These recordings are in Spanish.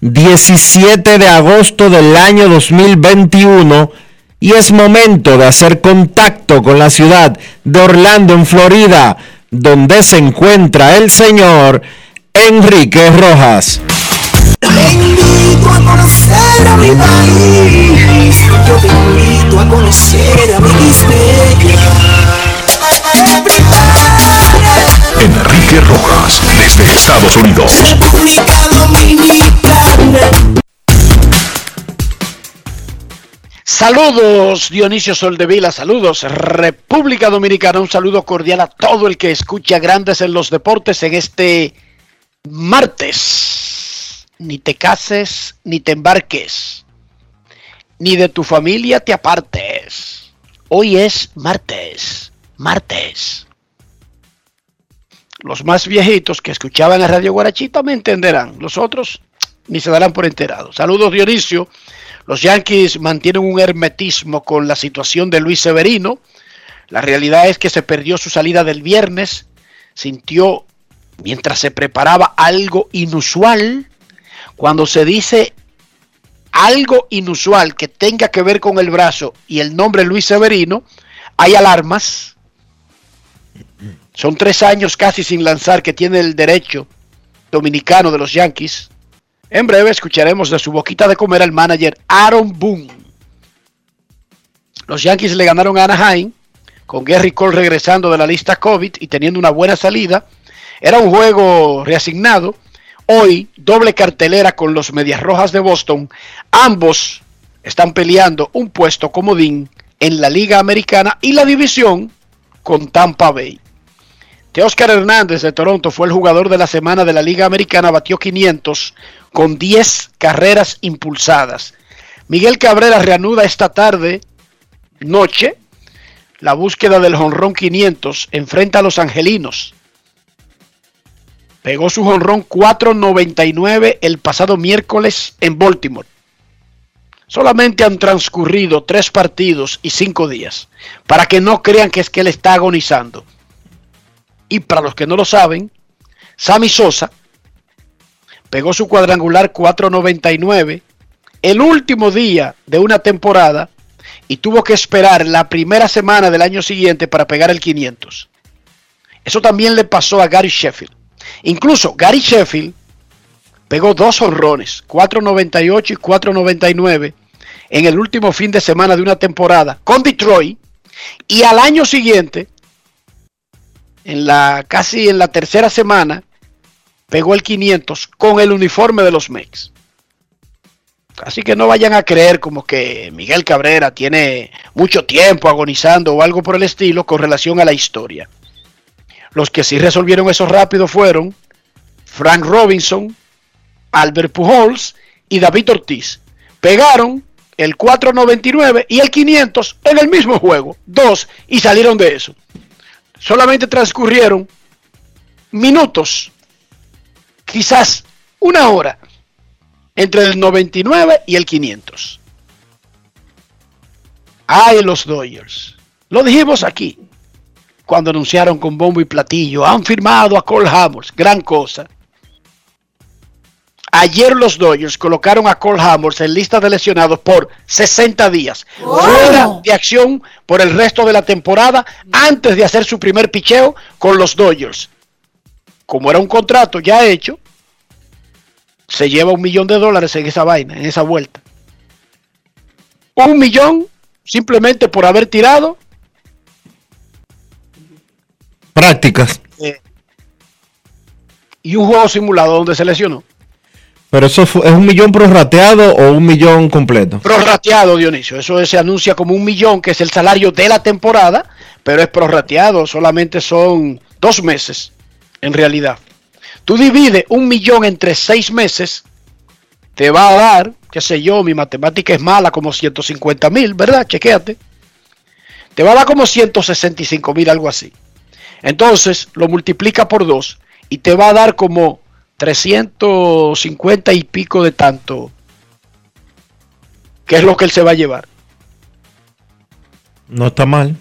17 de agosto del año 2021 y es momento de hacer contacto con la ciudad de Orlando, en Florida, donde se encuentra el señor Enrique Rojas. Te invito a conocer a mi país, yo te invito a conocer a mi Enrique Rojas, desde Estados Unidos. República Dominicana. Saludos Dionisio Soldevila, saludos República Dominicana, un saludo cordial a todo el que escucha Grandes en los Deportes en este martes. Ni te cases, ni te embarques, ni de tu familia te apartes. Hoy es martes, martes. Los más viejitos que escuchaban a Radio Guarachita me entenderán. Los otros ni se darán por enterados. Saludos Dionisio. Los Yankees mantienen un hermetismo con la situación de Luis Severino. La realidad es que se perdió su salida del viernes. Sintió, mientras se preparaba, algo inusual. Cuando se dice algo inusual que tenga que ver con el brazo y el nombre Luis Severino, hay alarmas son tres años casi sin lanzar que tiene el derecho dominicano de los Yankees. En breve escucharemos de su boquita de comer al manager Aaron Boone. Los Yankees le ganaron a Anaheim con Gary Cole regresando de la lista COVID y teniendo una buena salida. Era un juego reasignado. Hoy, doble cartelera con los Medias Rojas de Boston. Ambos están peleando un puesto comodín en la Liga Americana y la división con Tampa Bay. Oscar Hernández de Toronto fue el jugador de la semana de la Liga Americana, batió 500 con 10 carreras impulsadas. Miguel Cabrera reanuda esta tarde, noche, la búsqueda del jonrón 500, enfrenta a los angelinos. Pegó su jonrón 4.99 el pasado miércoles en Baltimore. Solamente han transcurrido tres partidos y cinco días, para que no crean que es que él está agonizando. Y para los que no lo saben, Sammy Sosa pegó su cuadrangular 499 el último día de una temporada y tuvo que esperar la primera semana del año siguiente para pegar el 500. Eso también le pasó a Gary Sheffield. Incluso Gary Sheffield pegó dos honrones, 498 y 499 en el último fin de semana de una temporada con Detroit y al año siguiente en la casi en la tercera semana pegó el 500 con el uniforme de los Mex. Así que no vayan a creer como que Miguel Cabrera tiene mucho tiempo agonizando o algo por el estilo con relación a la historia. Los que sí resolvieron eso rápido fueron Frank Robinson, Albert Pujols y David Ortiz. Pegaron el 499 y el 500 en el mismo juego, dos, y salieron de eso. Solamente transcurrieron minutos, quizás una hora, entre el 99 y el 500. Ay, los Dodgers. Lo dijimos aquí, cuando anunciaron con bombo y platillo, han firmado a Cole Hamels, gran cosa. Ayer los Dodgers colocaron a Cole Hamels en lista de lesionados por 60 días, fuera de acción por el resto de la temporada, antes de hacer su primer picheo con los Dodgers. Como era un contrato ya hecho, se lleva un millón de dólares en esa vaina, en esa vuelta. Un millón simplemente por haber tirado Prácticas. eh, y un juego simulado donde se lesionó. Pero eso fue- es un millón prorrateado o un millón completo. Prorrateado, Dionisio. Eso se anuncia como un millón, que es el salario de la temporada, pero es prorrateado. Solamente son dos meses, en realidad. Tú divides un millón entre seis meses, te va a dar, qué sé yo, mi matemática es mala, como 150 mil, ¿verdad? Chequéate. Te va a dar como 165 mil, algo así. Entonces, lo multiplica por dos y te va a dar como 350 y pico de tanto que es lo que él se va a llevar. No está mal.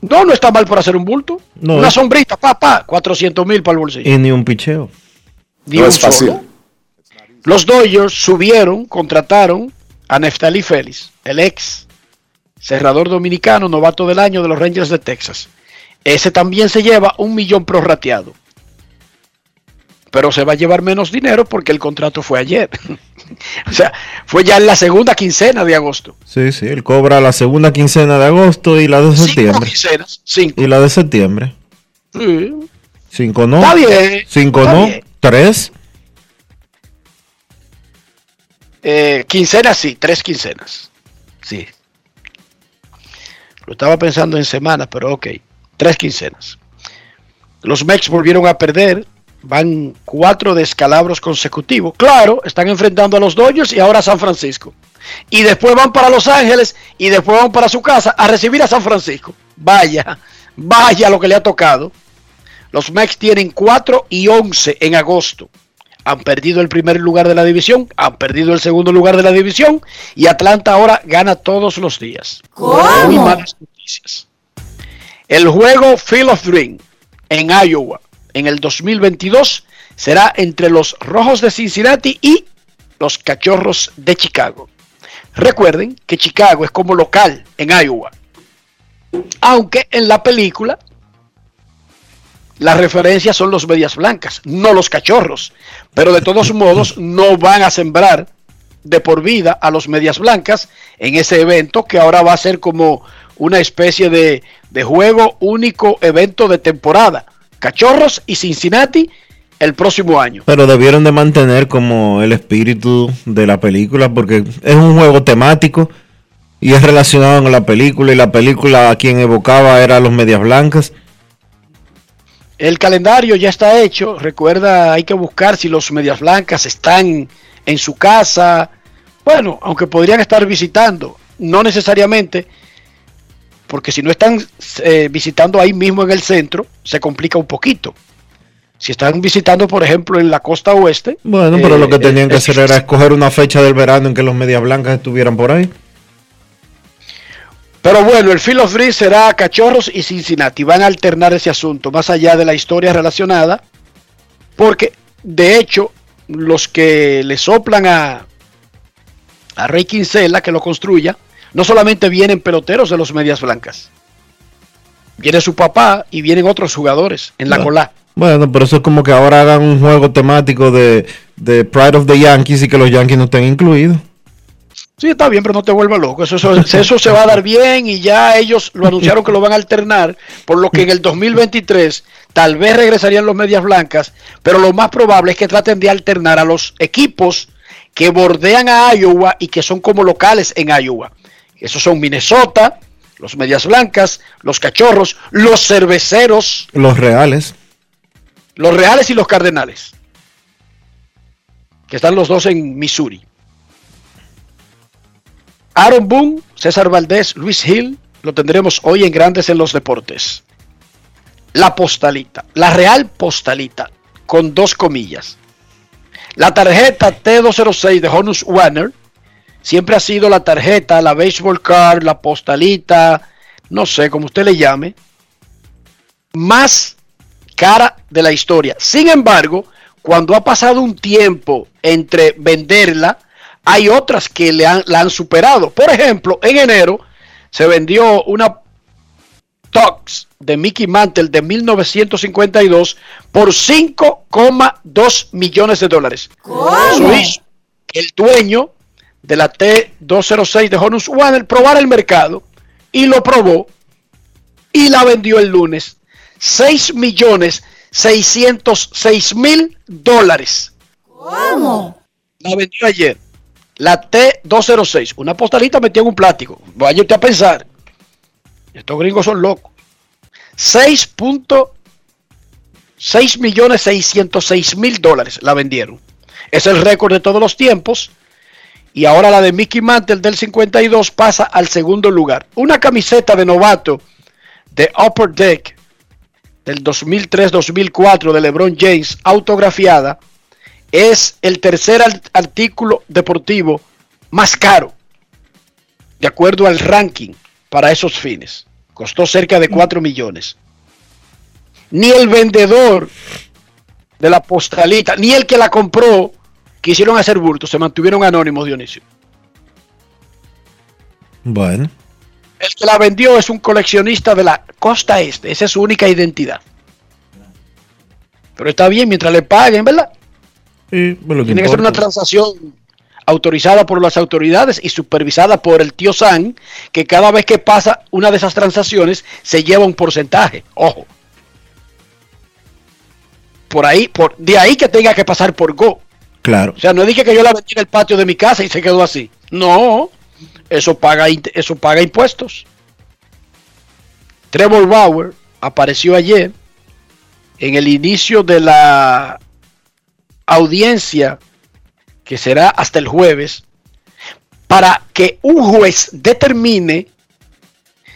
No, no está mal por hacer un bulto. No. Una sombrita, papá, 400 mil para el bolsillo. Y ni un picheo. Ni No un es fácil. solo. Los Dodgers subieron, contrataron a Neftali Félix, el ex cerrador dominicano, novato del año de los Rangers de Texas. Ese también se lleva un millón prorrateado. Pero se va a llevar menos dinero porque el contrato fue ayer. o sea, fue ya en la segunda quincena de agosto. Sí, sí, él cobra la segunda quincena de agosto y la de Cinco septiembre. quincenas. Cinco. Y la de septiembre. Sí. Cinco no. Está bien. Cinco está no. bien. Tres. Eh, quincenas sí, tres quincenas. Sí. Lo estaba pensando en semanas, pero ok. Tres quincenas. Los Mex volvieron a perder. Van cuatro descalabros consecutivos. Claro, están enfrentando a los Dodgers y ahora a San Francisco. Y después van para Los Ángeles y después van para su casa a recibir a San Francisco. Vaya, vaya lo que le ha tocado. Los Mex tienen 4 y 11 en agosto han perdido el primer lugar de la división, han perdido el segundo lugar de la división y Atlanta ahora gana todos los días. Muy malas noticias. El juego Field of Dream en Iowa en el 2022 será entre los Rojos de Cincinnati y los Cachorros de Chicago. Recuerden que Chicago es como local en Iowa. Aunque en la película las referencias son los medias blancas, no los cachorros. Pero de todos modos no van a sembrar de por vida a los medias blancas en ese evento que ahora va a ser como una especie de, de juego único evento de temporada. Cachorros y Cincinnati el próximo año. Pero debieron de mantener como el espíritu de la película porque es un juego temático y es relacionado con la película y la película a quien evocaba era los medias blancas. El calendario ya está hecho. Recuerda, hay que buscar si los medias blancas están en su casa. Bueno, aunque podrían estar visitando, no necesariamente, porque si no están eh, visitando ahí mismo en el centro, se complica un poquito. Si están visitando, por ejemplo, en la costa oeste. Bueno, pero eh, lo que tenían que es hacer difícil. era escoger una fecha del verano en que los medias blancas estuvieran por ahí. Pero bueno, el Field of Dreams será Cachorros y Cincinnati. Van a alternar ese asunto, más allá de la historia relacionada. Porque, de hecho, los que le soplan a, a Rey Quincela, que lo construya, no solamente vienen peloteros de los Medias Blancas. Viene su papá y vienen otros jugadores en la Bueno. cola. Bueno, pero eso es como que ahora hagan un juego temático de, de Pride of the Yankees y que los Yankees no estén incluidos. Sí, está bien, pero no te vuelvas loco. Eso, eso, eso se va a dar bien y ya ellos lo anunciaron que lo van a alternar, por lo que en el 2023 tal vez regresarían los medias blancas, pero lo más probable es que traten de alternar a los equipos que bordean a Iowa y que son como locales en Iowa. Esos son Minnesota, los medias blancas, los cachorros, los cerveceros, Los reales. los reales y los cardenales. Que están los dos en Missouri. Aaron Boone, César Valdés, Luis Hill, lo tendremos hoy en Grandes en los Deportes. La postalita, la real postalita, con dos comillas. La tarjeta T206 de Honus Warner siempre ha sido la tarjeta, la baseball card, la postalita, no sé, como usted le llame, más cara de la historia. Sin embargo, cuando ha pasado un tiempo entre venderla, hay otras que le han, la han superado. Por ejemplo, en enero se vendió una Tox de Mickey Mantle de 1952 por 5,2 millones de dólares. Eso hizo que el dueño de la T206 de Honus Warner probara el mercado y lo probó y la vendió el lunes. 6 millones 606 mil dólares. ¿Cómo? La vendió ayer. La T206. Una postalita metida en un plástico. Vaya usted a pensar. Estos gringos son locos. 6.6 millones 606 mil dólares la vendieron. Es el récord de todos los tiempos. Y ahora la de Mickey Mantle del 52 pasa al segundo lugar. Una camiseta de novato de Upper Deck del 2003-2004 de LeBron James autografiada es el tercer artículo deportivo más caro de acuerdo al ranking para esos fines. Costó cerca de 4 millones. Ni el vendedor de la postalita, ni el que la compró, quisieron hacer bulto, se mantuvieron anónimos, Dionisio. Bueno. El que la vendió es un coleccionista de la costa este, esa es su única identidad. Pero está bien mientras le paguen, ¿verdad? Y, bueno, lo Tiene que ser una transacción autorizada por las autoridades y supervisada por el tío San, que cada vez que pasa una de esas transacciones se lleva un porcentaje. Ojo. Por ahí, por, de ahí que tenga que pasar por Go. Claro. O sea, no dije que yo la vendí en el patio de mi casa y se quedó así. No, eso paga, eso paga impuestos. Trevor Bauer apareció ayer en el inicio de la audiencia que será hasta el jueves para que un juez determine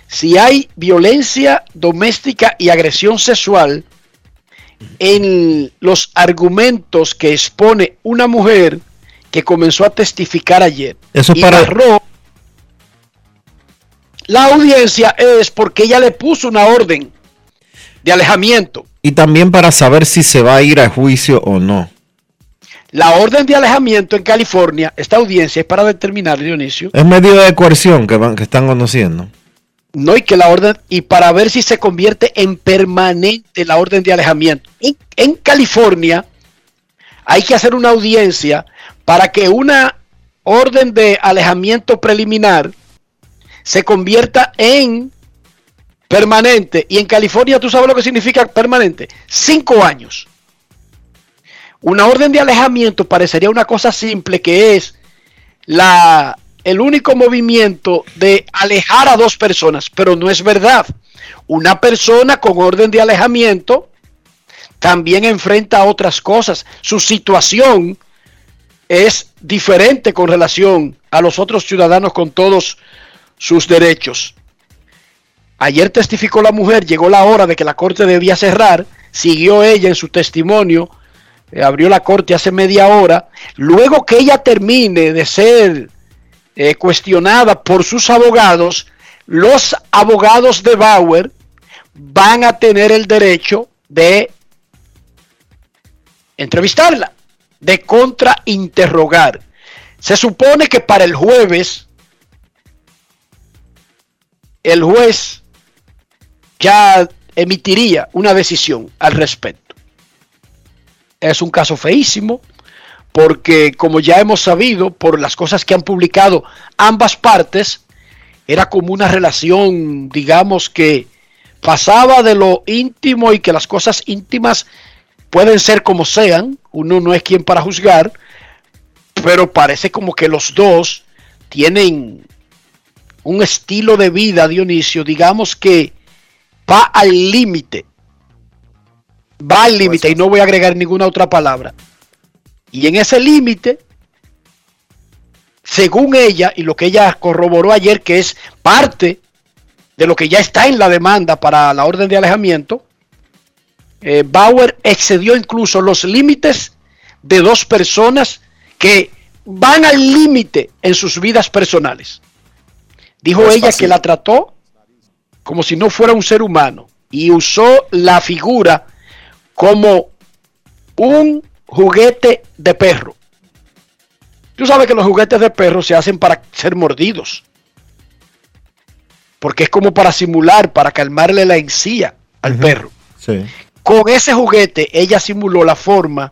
si hay violencia doméstica y agresión sexual en los argumentos que expone una mujer que comenzó a testificar ayer. Eso es y para- narró- La audiencia es porque ella le puso una orden de alejamiento. Y también para saber si se va a ir a juicio o no. La orden de alejamiento en California, esta audiencia es para determinar, Dionisio, Es medio de coerción que, van, que están conociendo. No y que la orden y para ver si se convierte en permanente la orden de alejamiento. En, en California hay que hacer una audiencia para que una orden de alejamiento preliminar se convierta en permanente. Y en California, ¿tú sabes lo que significa permanente? Cinco años. Una orden de alejamiento parecería una cosa simple que es la, el único movimiento de alejar a dos personas, pero no es verdad. Una persona con orden de alejamiento también enfrenta otras cosas. Su situación es diferente con relación a los otros ciudadanos con todos sus derechos. Ayer testificó la mujer, llegó la hora de que la corte debía cerrar, siguió ella en su testimonio, eh, abrió la corte hace media hora, luego que ella termine de ser eh, cuestionada por sus abogados, los abogados de Bauer van a tener el derecho de entrevistarla, de contrainterrogar. Se supone que para el jueves el juez ya emitiría una decisión al respecto. Es un caso feísimo porque como ya hemos sabido por las cosas que han publicado ambas partes, era como una relación, digamos que pasaba de lo íntimo y que las cosas íntimas pueden ser como sean, uno no es quien para juzgar, pero parece como que los dos tienen un estilo de vida, Dionisio, digamos que va al límite. Va al límite y no voy a agregar ninguna otra palabra. Y en ese límite, según ella y lo que ella corroboró ayer, que es parte de lo que ya está en la demanda para la orden de alejamiento, eh, Bauer excedió incluso los límites de dos personas que van al límite en sus vidas personales. Dijo ella que la trató como si no fuera un ser humano y usó la figura como un juguete de perro. Tú sabes que los juguetes de perro se hacen para ser mordidos. Porque es como para simular, para calmarle la encía al perro. Con ese juguete ella simuló la forma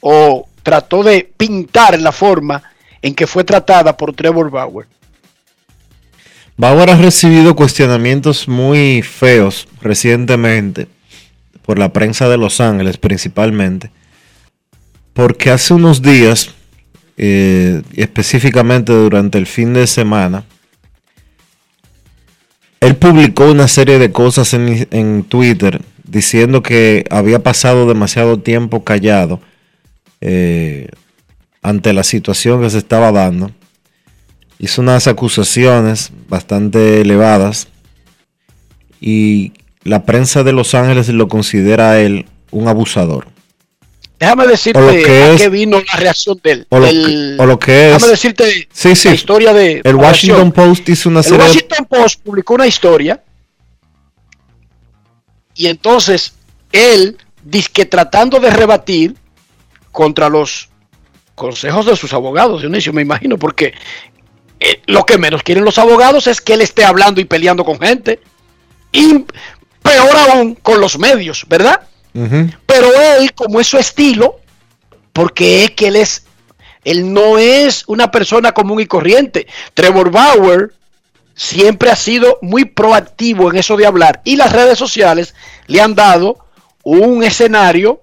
o trató de pintar la forma en que fue tratada por Trevor Bauer. Bauer ha recibido cuestionamientos muy feos recientemente por la prensa de Los Ángeles principalmente, porque hace unos días, eh, específicamente durante el fin de semana, él publicó una serie de cosas en, Twitter diciendo que había pasado demasiado tiempo callado eh, ante la situación que se estaba dando. Hizo unas acusaciones bastante elevadas y la prensa de Los Ángeles lo considera a él un abusador. Déjame decirte a qué vino la reacción de él. O lo, que, es. Déjame decirte la historia de. El Washington Post hizo una serie. El Washington Post publicó una historia. Y entonces él, que tratando de rebatir, contra los consejos de sus abogados, Dionisio, me imagino, porque eh, lo que menos quieren los abogados es que él esté hablando y peleando con gente. Y peor aún con los medios, ¿verdad? Pero él, como es su estilo, porque es que él es, él no es una persona común y corriente. Trevor Bauer siempre ha sido muy proactivo en eso de hablar y las redes sociales le han dado un escenario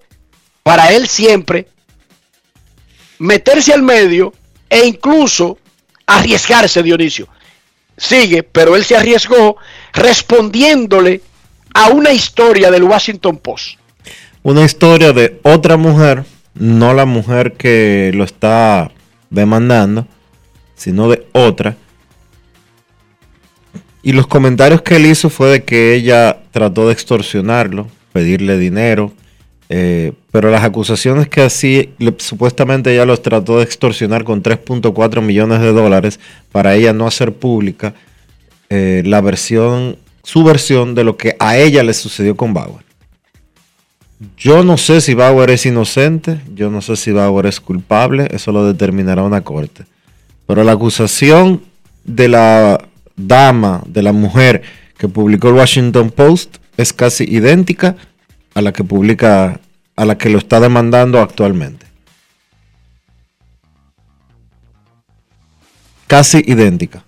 para él siempre meterse al medio e incluso arriesgarse, Dionisio. Sigue, pero él se arriesgó respondiéndole a una historia del Washington Post. Una historia de otra mujer, no la mujer que lo está demandando, sino de otra. Y los comentarios que él hizo fue de que ella trató de extorsionarlo, pedirle dinero, eh, pero las acusaciones que así supuestamente ella los trató de extorsionar con 3.4 millones de dólares para ella no hacer pública eh, la versión, su versión de lo que a ella le sucedió con Bauer. Yo no sé si Bauer es inocente, yo no sé si Bauer es culpable, eso lo determinará una corte. Pero la acusación de la dama, de la mujer que publicó el Washington Post es casi idéntica a la que publica, a la que lo está demandando actualmente. Casi idéntica.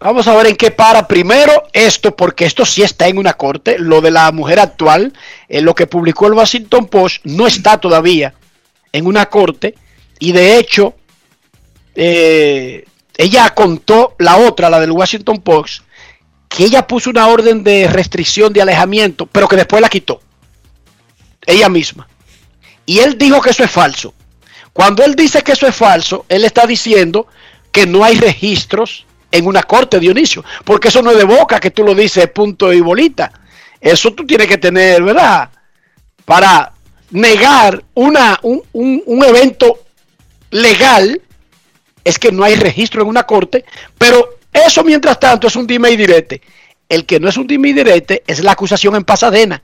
Vamos a ver en qué para primero esto, porque esto sí está en una corte. Lo de la mujer actual, en lo que publicó el Washington Post, no está todavía en una corte. Y de hecho, eh, ella contó la otra, la del Washington Post, que ella puso una orden de restricción de alejamiento, pero que después la quitó. Ella misma. Y él dijo que eso es falso. Cuando él dice que eso es falso, él está diciendo que no hay registros en una corte, Dionisio. Porque eso no es de boca que tú lo dices punto y bolita. Eso tú tienes que tener, ¿verdad? Para negar una, un, un evento legal, es que no hay registro en una corte, pero eso, mientras tanto, es un dime y direte. El que no es un dime y direte es la acusación en Pasadena.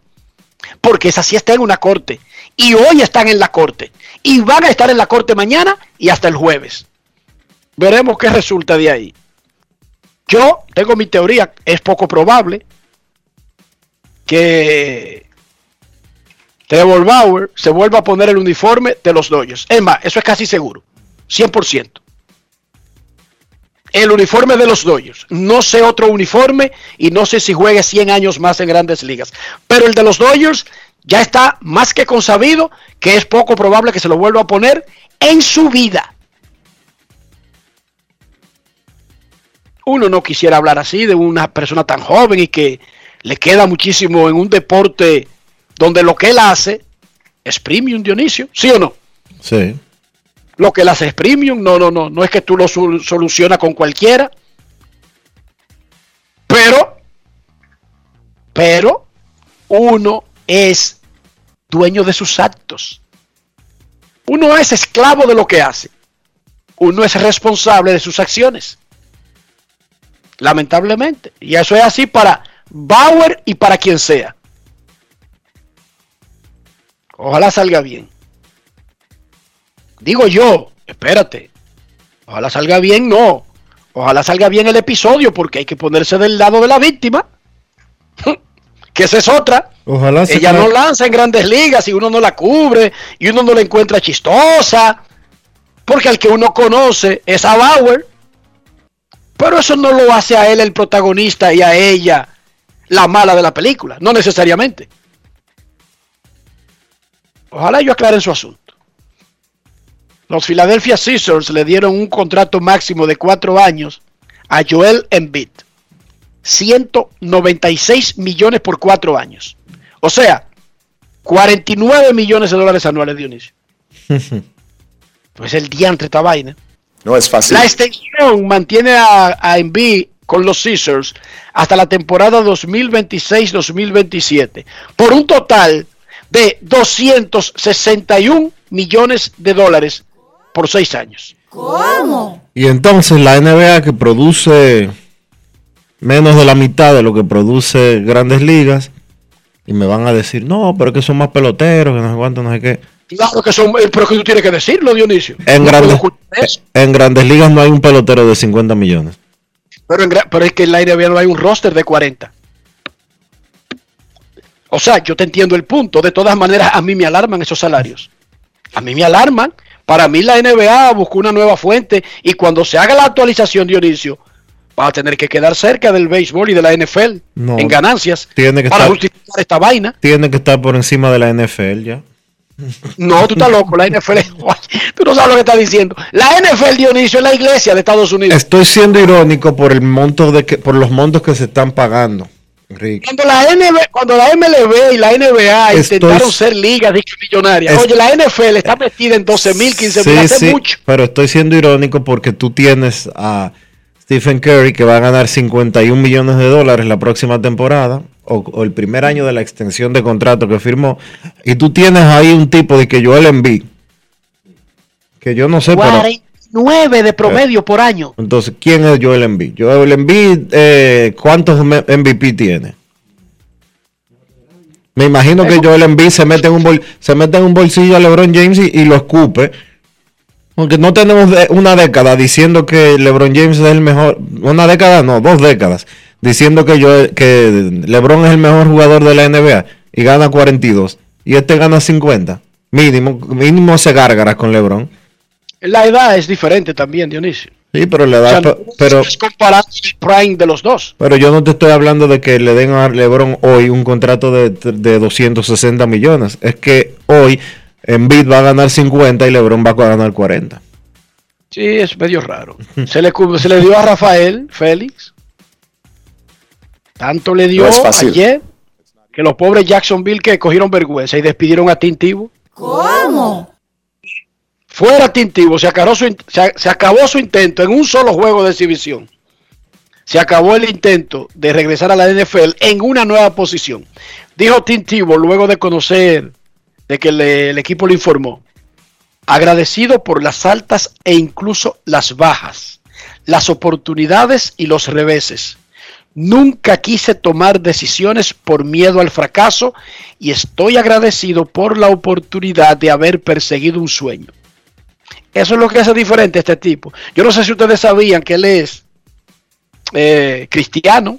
Porque esa sí está en una corte. Y hoy están en la corte. Y van a estar en la corte mañana y hasta el jueves. Veremos qué resulta de ahí. Yo tengo mi teoría. Es poco probable que Trevor Bauer se vuelva a poner el uniforme de los Dodgers. Es más, eso es casi seguro. 100% el uniforme de los Dodgers. No sé otro uniforme y no sé si juegue 100 años más en grandes ligas. Pero el de los Dodgers ya está más que consabido que es poco probable que se lo vuelva a poner en su vida. Uno no quisiera hablar así de una persona tan joven y que le queda muchísimo en un deporte donde lo que él hace es premium, Dionisio, ¿sí o no? Sí. Lo que él hace es premium, no, no, no, no es que tú lo sol- solucionas con cualquiera. Pero, pero, uno es dueño de sus actos. Uno es esclavo de lo que hace. Uno es responsable de sus acciones. Lamentablemente. Y eso es así para Bauer y para quien sea. Ojalá salga bien. Digo yo, espérate. Ojalá salga bien, no. Ojalá salga bien el episodio porque hay que ponerse del lado de la víctima. que esa es otra. Ojalá Ella no lanza en grandes ligas y uno no la cubre y uno no la encuentra chistosa. Porque al que uno conoce es a Bauer. Pero eso no lo hace a él el protagonista y a ella la mala de la película. No necesariamente. Ojalá ellos aclaren su asunto. Los Philadelphia Sixers le dieron un contrato máximo de cuatro años a Joel Embiid. 196 millones por cuatro años. O sea, 49 millones de dólares anuales, Dionisio. pues el diantre esta vaina. No es fácil. La extensión mantiene a, a Embiid con los Caesars hasta la temporada 2026-2027 por un total de 261 millones de dólares por seis años. Y entonces la NBA que produce menos de la mitad de lo que produce Grandes Ligas y me van a decir, no, pero es que son más peloteros, que no sé cuánto, no sé qué. Claro que son, eh, pero que tú tienes que decirlo, Dionisio. En, No grandes, eso. en Grandes Ligas no hay un pelotero de 50 millones. Pero, en pero es que en la NBA no hay un roster de 40. O sea, yo te entiendo el punto. De todas maneras, a mí me alarman esos salarios. A mí me alarman. Para mí la NBA buscó una nueva fuente y cuando se haga la actualización, Dionisio, va a tener que quedar cerca del béisbol y de la NFL No. en ganancias Tiene que para estar- justificar esta vaina. Tiene que estar por encima de la NFL ya. No, tú estás loco. La NFL, tú no sabes lo que estás diciendo. La NFL, Dionisio, es la iglesia de Estados Unidos. Estoy siendo irónico por el monto de que, por los montos que se están pagando. Cuando la, NB, cuando la MLB y la NBA Estoy- intentaron ser ligas millonarias, Es- oye, la NFL está metida en 12 mil, 15 mil, Sí, hace sí, mucho. pero estoy siendo irónico porque tú tienes a Stephen Curry que va a ganar 51 millones de dólares la próxima temporada o, o el primer año de la extensión de contrato que firmó y tú tienes ahí un tipo de que Joel Embiid que yo no sé pero 49 de promedio por año. entonces quién es Joel Embiid Joel Embiid eh, cuántos MVP tiene me imagino que Joel Embiid se mete en un bol- se mete en un bolsillo a LeBron James y, y lo escupe. Porque no tenemos una década diciendo que LeBron James es el mejor, una década no, dos décadas, diciendo que yo que LeBron es el mejor jugador de la NBA y gana 42 y este gana 50. Mínimo, mínimo se gárgaras con LeBron. La edad es diferente también, Dionisio. Sí, pero O sea, pa- no pero es comparando el prime de los dos. pero yo no te estoy hablando de que le den a LeBron hoy un contrato de, de 260 millones, es que hoy Embiid va a ganar 50 y LeBron va a ganar 40. Sí, es medio raro. Se le, se le dio a Rafael Félix. Tanto le dio No ayer que los pobres Jacksonville que cogieron vergüenza y despidieron a Tintivo. Fuera Tintivo, se acabó, su, se, se acabó su intento en un solo juego de exhibición. Se acabó el intento de regresar a la NFL en una nueva posición. Dijo Tintivo luego de conocer de que le- el equipo le informó. Agradecido por las altas e incluso las bajas, las oportunidades y los reveses. Nunca quise tomar decisiones por miedo al fracaso y estoy agradecido por la oportunidad de haber perseguido un sueño. Eso es lo que hace diferente a este tipo. Yo no sé si ustedes sabían que él es eh, cristiano,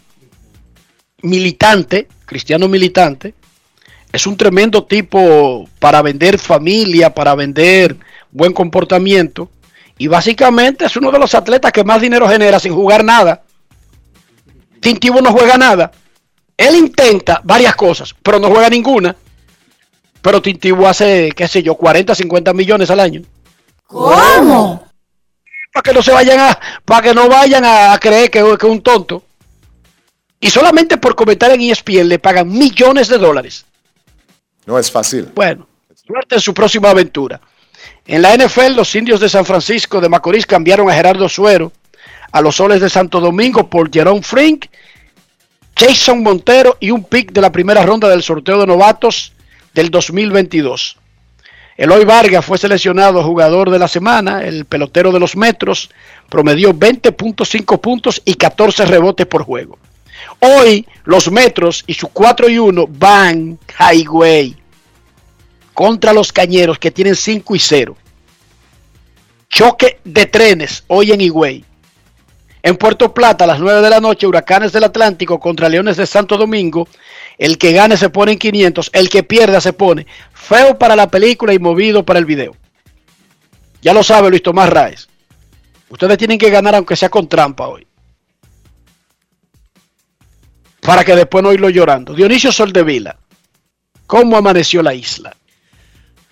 militante, cristiano militante. Es un tremendo tipo para vender familia, para vender buen comportamiento. Y básicamente es uno de los atletas que más dinero genera sin jugar nada. Tintivo no juega nada. Él intenta varias cosas, pero no juega ninguna. Pero Tintivo hace, qué sé yo, 40, 50 millones al año. para que no se vayan a, para que no vayan a creer que, que es un tonto. Y solamente por comentar en ESPN le pagan millones de dólares. No es fácil. Bueno, suerte en su próxima aventura. En la NFL, los indios de San Francisco de Macorís cambiaron a Gerardo Suero a los soles de Santo Domingo por Jerome Frink, Jason Montero y un pick de la primera ronda del sorteo de novatos del 2022. Eloy Vargas fue seleccionado jugador de la semana, el pelotero de los Metros, promedió 20.5 puntos y 14 rebotes por juego. Hoy los Metros y su 4 y 1 van highway contra los Cañeros que tienen 5 y 0. Choque de trenes hoy en Higüey. En Puerto Plata a las 9 de la noche, Huracanes del Atlántico contra Leones de Santo Domingo. El que gane se pone en 500, el que pierda se pone feo para la película y movido para el video. Ya lo sabe Luis Tomás Raez. Ustedes tienen que ganar aunque sea con trampa hoy. Para que después no irlo llorando. Dionisio Soldevila, ¿cómo amaneció la isla?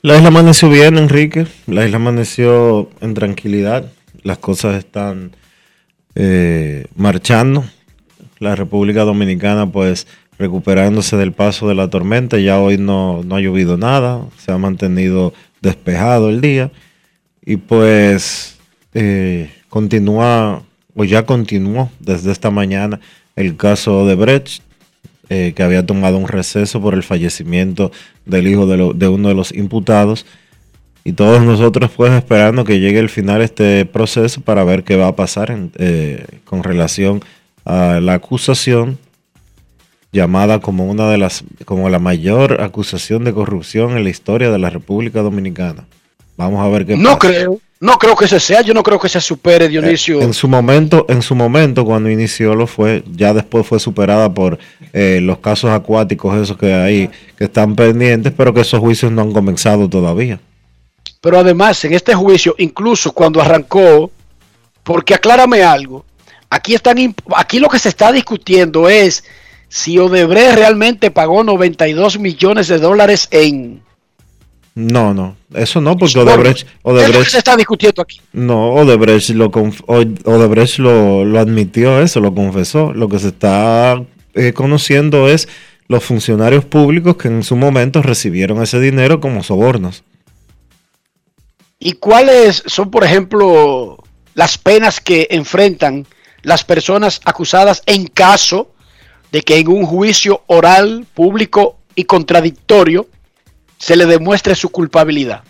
La isla amaneció bien, Enrique. La isla amaneció en tranquilidad. Las cosas están eh, marchando. La República Dominicana, pues, recuperándose del paso de la tormenta. Ya hoy no, no ha llovido nada. Se ha mantenido despejado el día. Y pues eh, continúa, o ya continuó desde esta mañana, el caso de Brecht, eh, que había tomado un receso por el fallecimiento del hijo de, uno de los imputados. Y todos nosotros pues esperando que llegue el final este proceso para ver qué va a pasar en- eh, con relación a la acusación llamada como una de las como la mayor acusación de corrupción en la historia de la República Dominicana. Vamos a ver qué No pasa. creo, no creo que ese sea, yo no creo que se supere Dionisio. En su momento, en su momento cuando inició lo fue, ya después fue superada por eh, los casos acuáticos esos que hay que están pendientes, pero que esos juicios no han comenzado todavía. Pero además, en este juicio, incluso cuando arrancó, porque aclárame algo, aquí, están, aquí lo que se está discutiendo es si Odebrecht realmente pagó 92 millones de dólares en... No, no, eso no, porque Odebrecht, ¿qué es lo que Odebrecht se está discutiendo aquí? No, Odebrecht lo, Odebrecht lo, lo admitió eso, lo confesó. Lo que se está eh, conociendo es los funcionarios públicos que en su momento recibieron ese dinero como sobornos. ¿Y cuáles son, por ejemplo, las penas que enfrentan las personas acusadas en caso de que en un juicio oral, público y contradictorio se le demuestre su culpabilidad?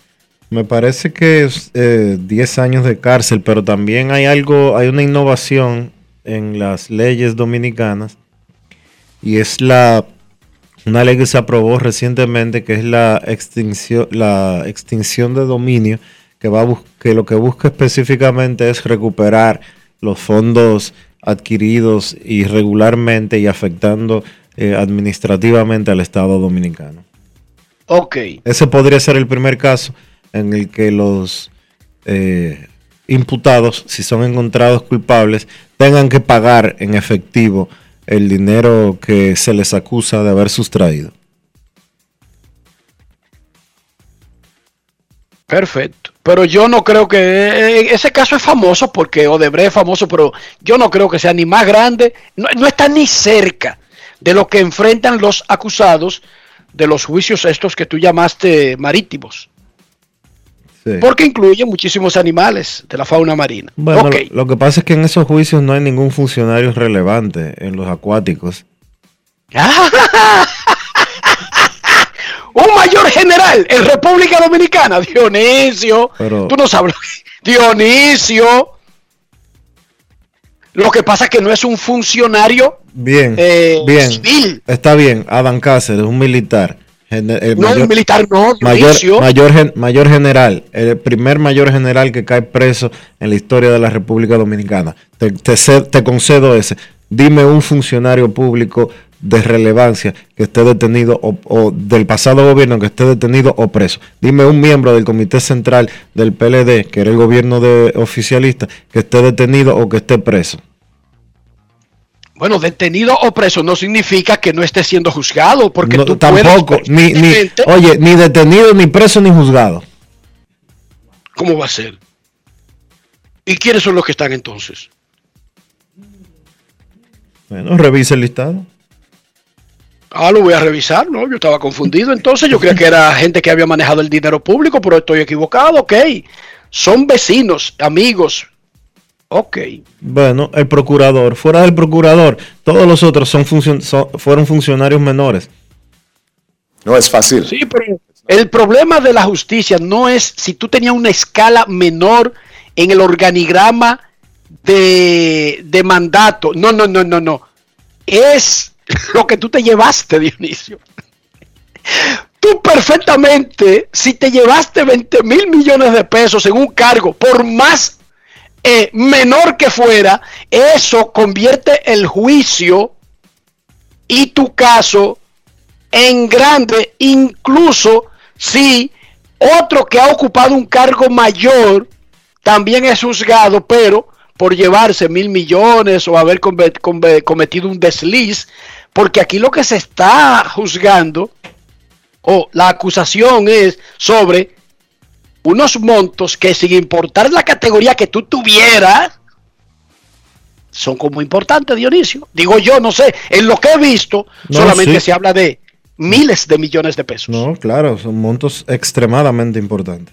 Me parece que es eh, 10 años de cárcel, pero también hay algo, hay una innovación en las leyes dominicanas y es la una ley que se aprobó recientemente que es la extinción, la extinción de dominio que va a que lo que busca específicamente es recuperar los fondos adquiridos irregularmente y afectando eh, administrativamente al Estado dominicano. Ok. Ese podría ser el primer caso en el que los eh, imputados, si son encontrados culpables, tengan que pagar en efectivo el dinero que se les acusa de haber sustraído. Perfecto. Pero yo no creo que eh, ese caso es famoso porque Odebrecht es famoso, pero yo no creo que sea ni más grande, no, no está ni cerca de lo que enfrentan los acusados de los juicios estos que tú llamaste marítimos, Sí. porque incluyen muchísimos animales de la fauna marina. Bueno, Ok. lo, lo que pasa es que en esos juicios no hay ningún funcionario relevante en los acuáticos. Un mayor general en República Dominicana, Dionisio. Pero- Tú no sabes. Dionisio. Lo que pasa es que no es un funcionario Bien, eh, bien. civil. Está bien, Adam Cáceres, un militar. Gene- el No, mayor- un militar no, mayor, Dionisio. mayor, gen- mayor general, el primer mayor general que cae preso en la historia de la República Dominicana. Te, te concedo ese. Dime un funcionario público de relevancia que esté detenido o, o del pasado gobierno que esté detenido o preso. Dime un miembro del comité central del PLD, que era el gobierno de oficialista, que esté detenido o que esté preso. Bueno, detenido o preso no significa que no esté siendo juzgado, porque No, tú tampoco, puedes, ni, oye, ni detenido, ni preso, ni juzgado. ¿Cómo va a ser? ¿Y quiénes son los que están entonces? Bueno, revisa el listado. Ah, lo voy a revisar, ¿no? Yo estaba confundido. Entonces yo creía que era gente que había manejado el dinero público, pero estoy equivocado, ok. Son vecinos, amigos. Ok. Bueno, el procurador. Fuera del procurador, todos los otros son, funcion- son- fueron funcionarios menores. No es fácil. Sí, pero el problema de la justicia no es si tú tenías una escala menor en el organigrama de, de mandato. No, no, no, no, no. Es lo que tú te llevaste, Dionisio. Tú perfectamente, si te llevaste 20 mil millones de pesos en un cargo, por más eh, menor que fuera, eso convierte el juicio y tu caso en grande, incluso si otro que ha ocupado un cargo mayor también es juzgado, pero por llevarse mil millones o haber come- come- cometido un desliz, porque aquí lo que se está juzgando o la acusación es sobre unos montos que sin importar la categoría que tú tuvieras, son como importantes, Dionisio. Digo yo, no sé, en lo que he visto, No, solamente sí. se habla de miles de millones de pesos. No, claro, son montos extremadamente importantes.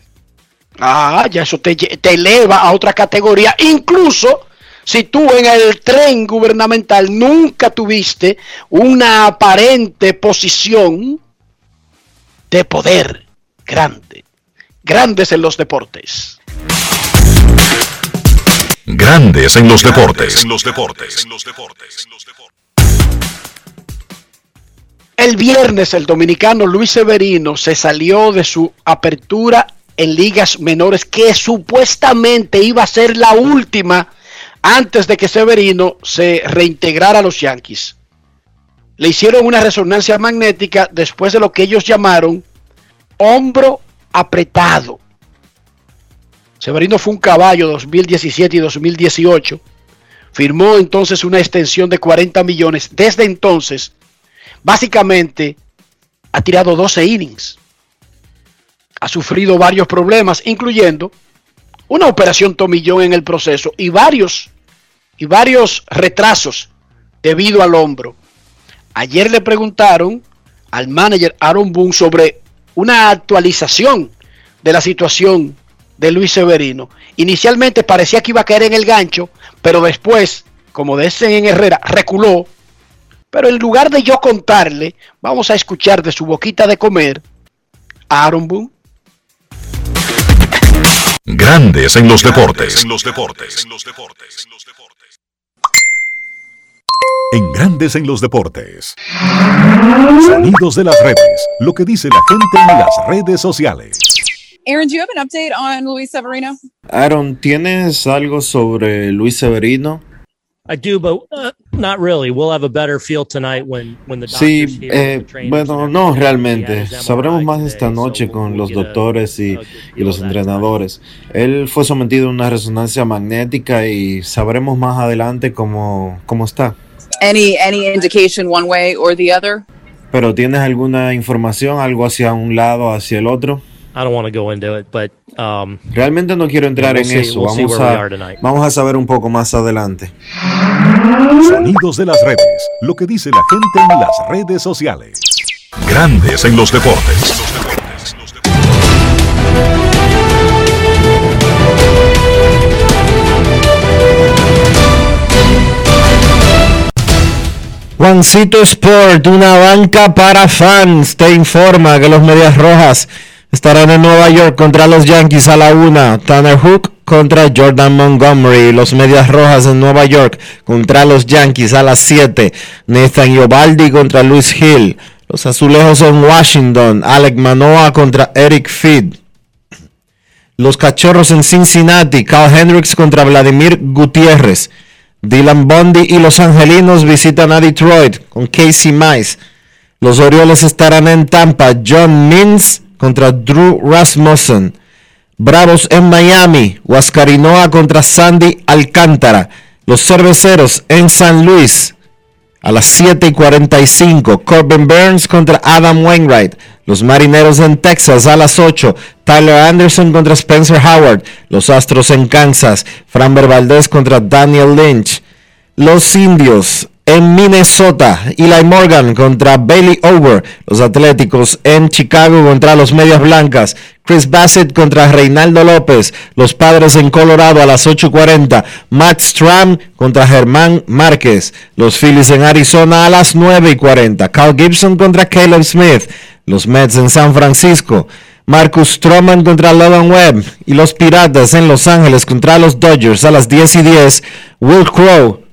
Ah, ya eso te, te eleva a otra categoría. Incluso si tú en el tren gubernamental nunca tuviste una aparente posición de poder grande. Grandes en los deportes. Grandes en los deportes. En los deportes. El viernes el dominicano Luis Severino se salió de su apertura en ligas menores que supuestamente iba a ser la última antes de que Severino se reintegrara a los Yankees. Le hicieron una resonancia magnética después de lo que ellos llamaron hombro apretado. Severino fue un caballo 2017 y 2018. Firmó entonces una extensión de 40 millones. Desde entonces, básicamente, ha tirado 12 innings. Ha sufrido varios problemas, incluyendo una operación tomillón en el proceso y varios, y varios retrasos debido al hombro. Ayer le preguntaron al manager Aaron Boone sobre una actualización de la situación de Luis Severino. Inicialmente parecía que iba a caer en el gancho, pero después, como dicen en Herrera, reculó. Pero en lugar de yo contarle, vamos a escuchar de su boquita de comer a Aaron Boone. Grandes en los deportes. En los deportes. En Grandes en los deportes. Sonidos de las redes. Lo que dice la gente en las redes sociales. Aaron, do you have an update on Luis Severino? Aaron, ¿tienes algo sobre Luis Severino? I do, but uh, not really. We'll have a better feel tonight when when the doctors Sí, here, eh, bueno, no realmente. Sabremos más esta noche con we'll los doctores y, y los entrenadores. Él fue sometido a una resonancia magnética y sabremos más adelante cómo, cómo está. Any any indication one way or the other? Pero ¿tienes alguna información, algo hacia un lado, hacia el otro? I don't want to go into it, but um, Realmente no quiero entrar We'll en see- eso. we'll see Vamos a, vamos a saber un poco más adelante. Sonidos de las redes. Lo que dice la gente en las redes sociales. Grandes en los deportes. Juancito Sport, una banca para fans, te informa que los Medias Rojas estarán en Nueva York contra los Yankees a la una. Tanner Hook contra Jordan Montgomery. Los Medias Rojas en Nueva York contra los Yankees a las 7. Nathan Iovaldi contra Luis Hill. Los Azulejos en Washington. Alec Manoa contra Eric Feed. Los Cachorros en Cincinnati. Carl Hendricks contra Vladimir Gutiérrez. Dylan Bundy y los Angelinos visitan a Detroit con Casey Mize. Los Orioles estarán en Tampa. John Means contra Drew Rasmussen. Bravos en Miami. Huascarinoa contra Sandy Alcántara. Los Cerveceros en San Luis. A las 7 y 45, Corbin Burns contra Adam Wainwright. Los Marineros en Texas a las 8. Tyler Anderson contra Spencer Howard. Los Astros en Kansas. Framber Valdez contra Daniel Lynch. Los Indios en Minnesota. Eli Morgan contra Bailey Over. Los Atléticos en Chicago contra los Medias Blancas. Chris Bassett contra Reinaldo López. Los Padres en Colorado a las 8.40. Matt Stram contra Germán Márquez. Los Phillies en Arizona a las 9.40. Carl Gibson contra Caleb Smith. Los Mets en San Francisco. Marcus Stroman contra Logan Webb y los Piratas en Los Ángeles contra los Dodgers a las 10 y 10. Will Crow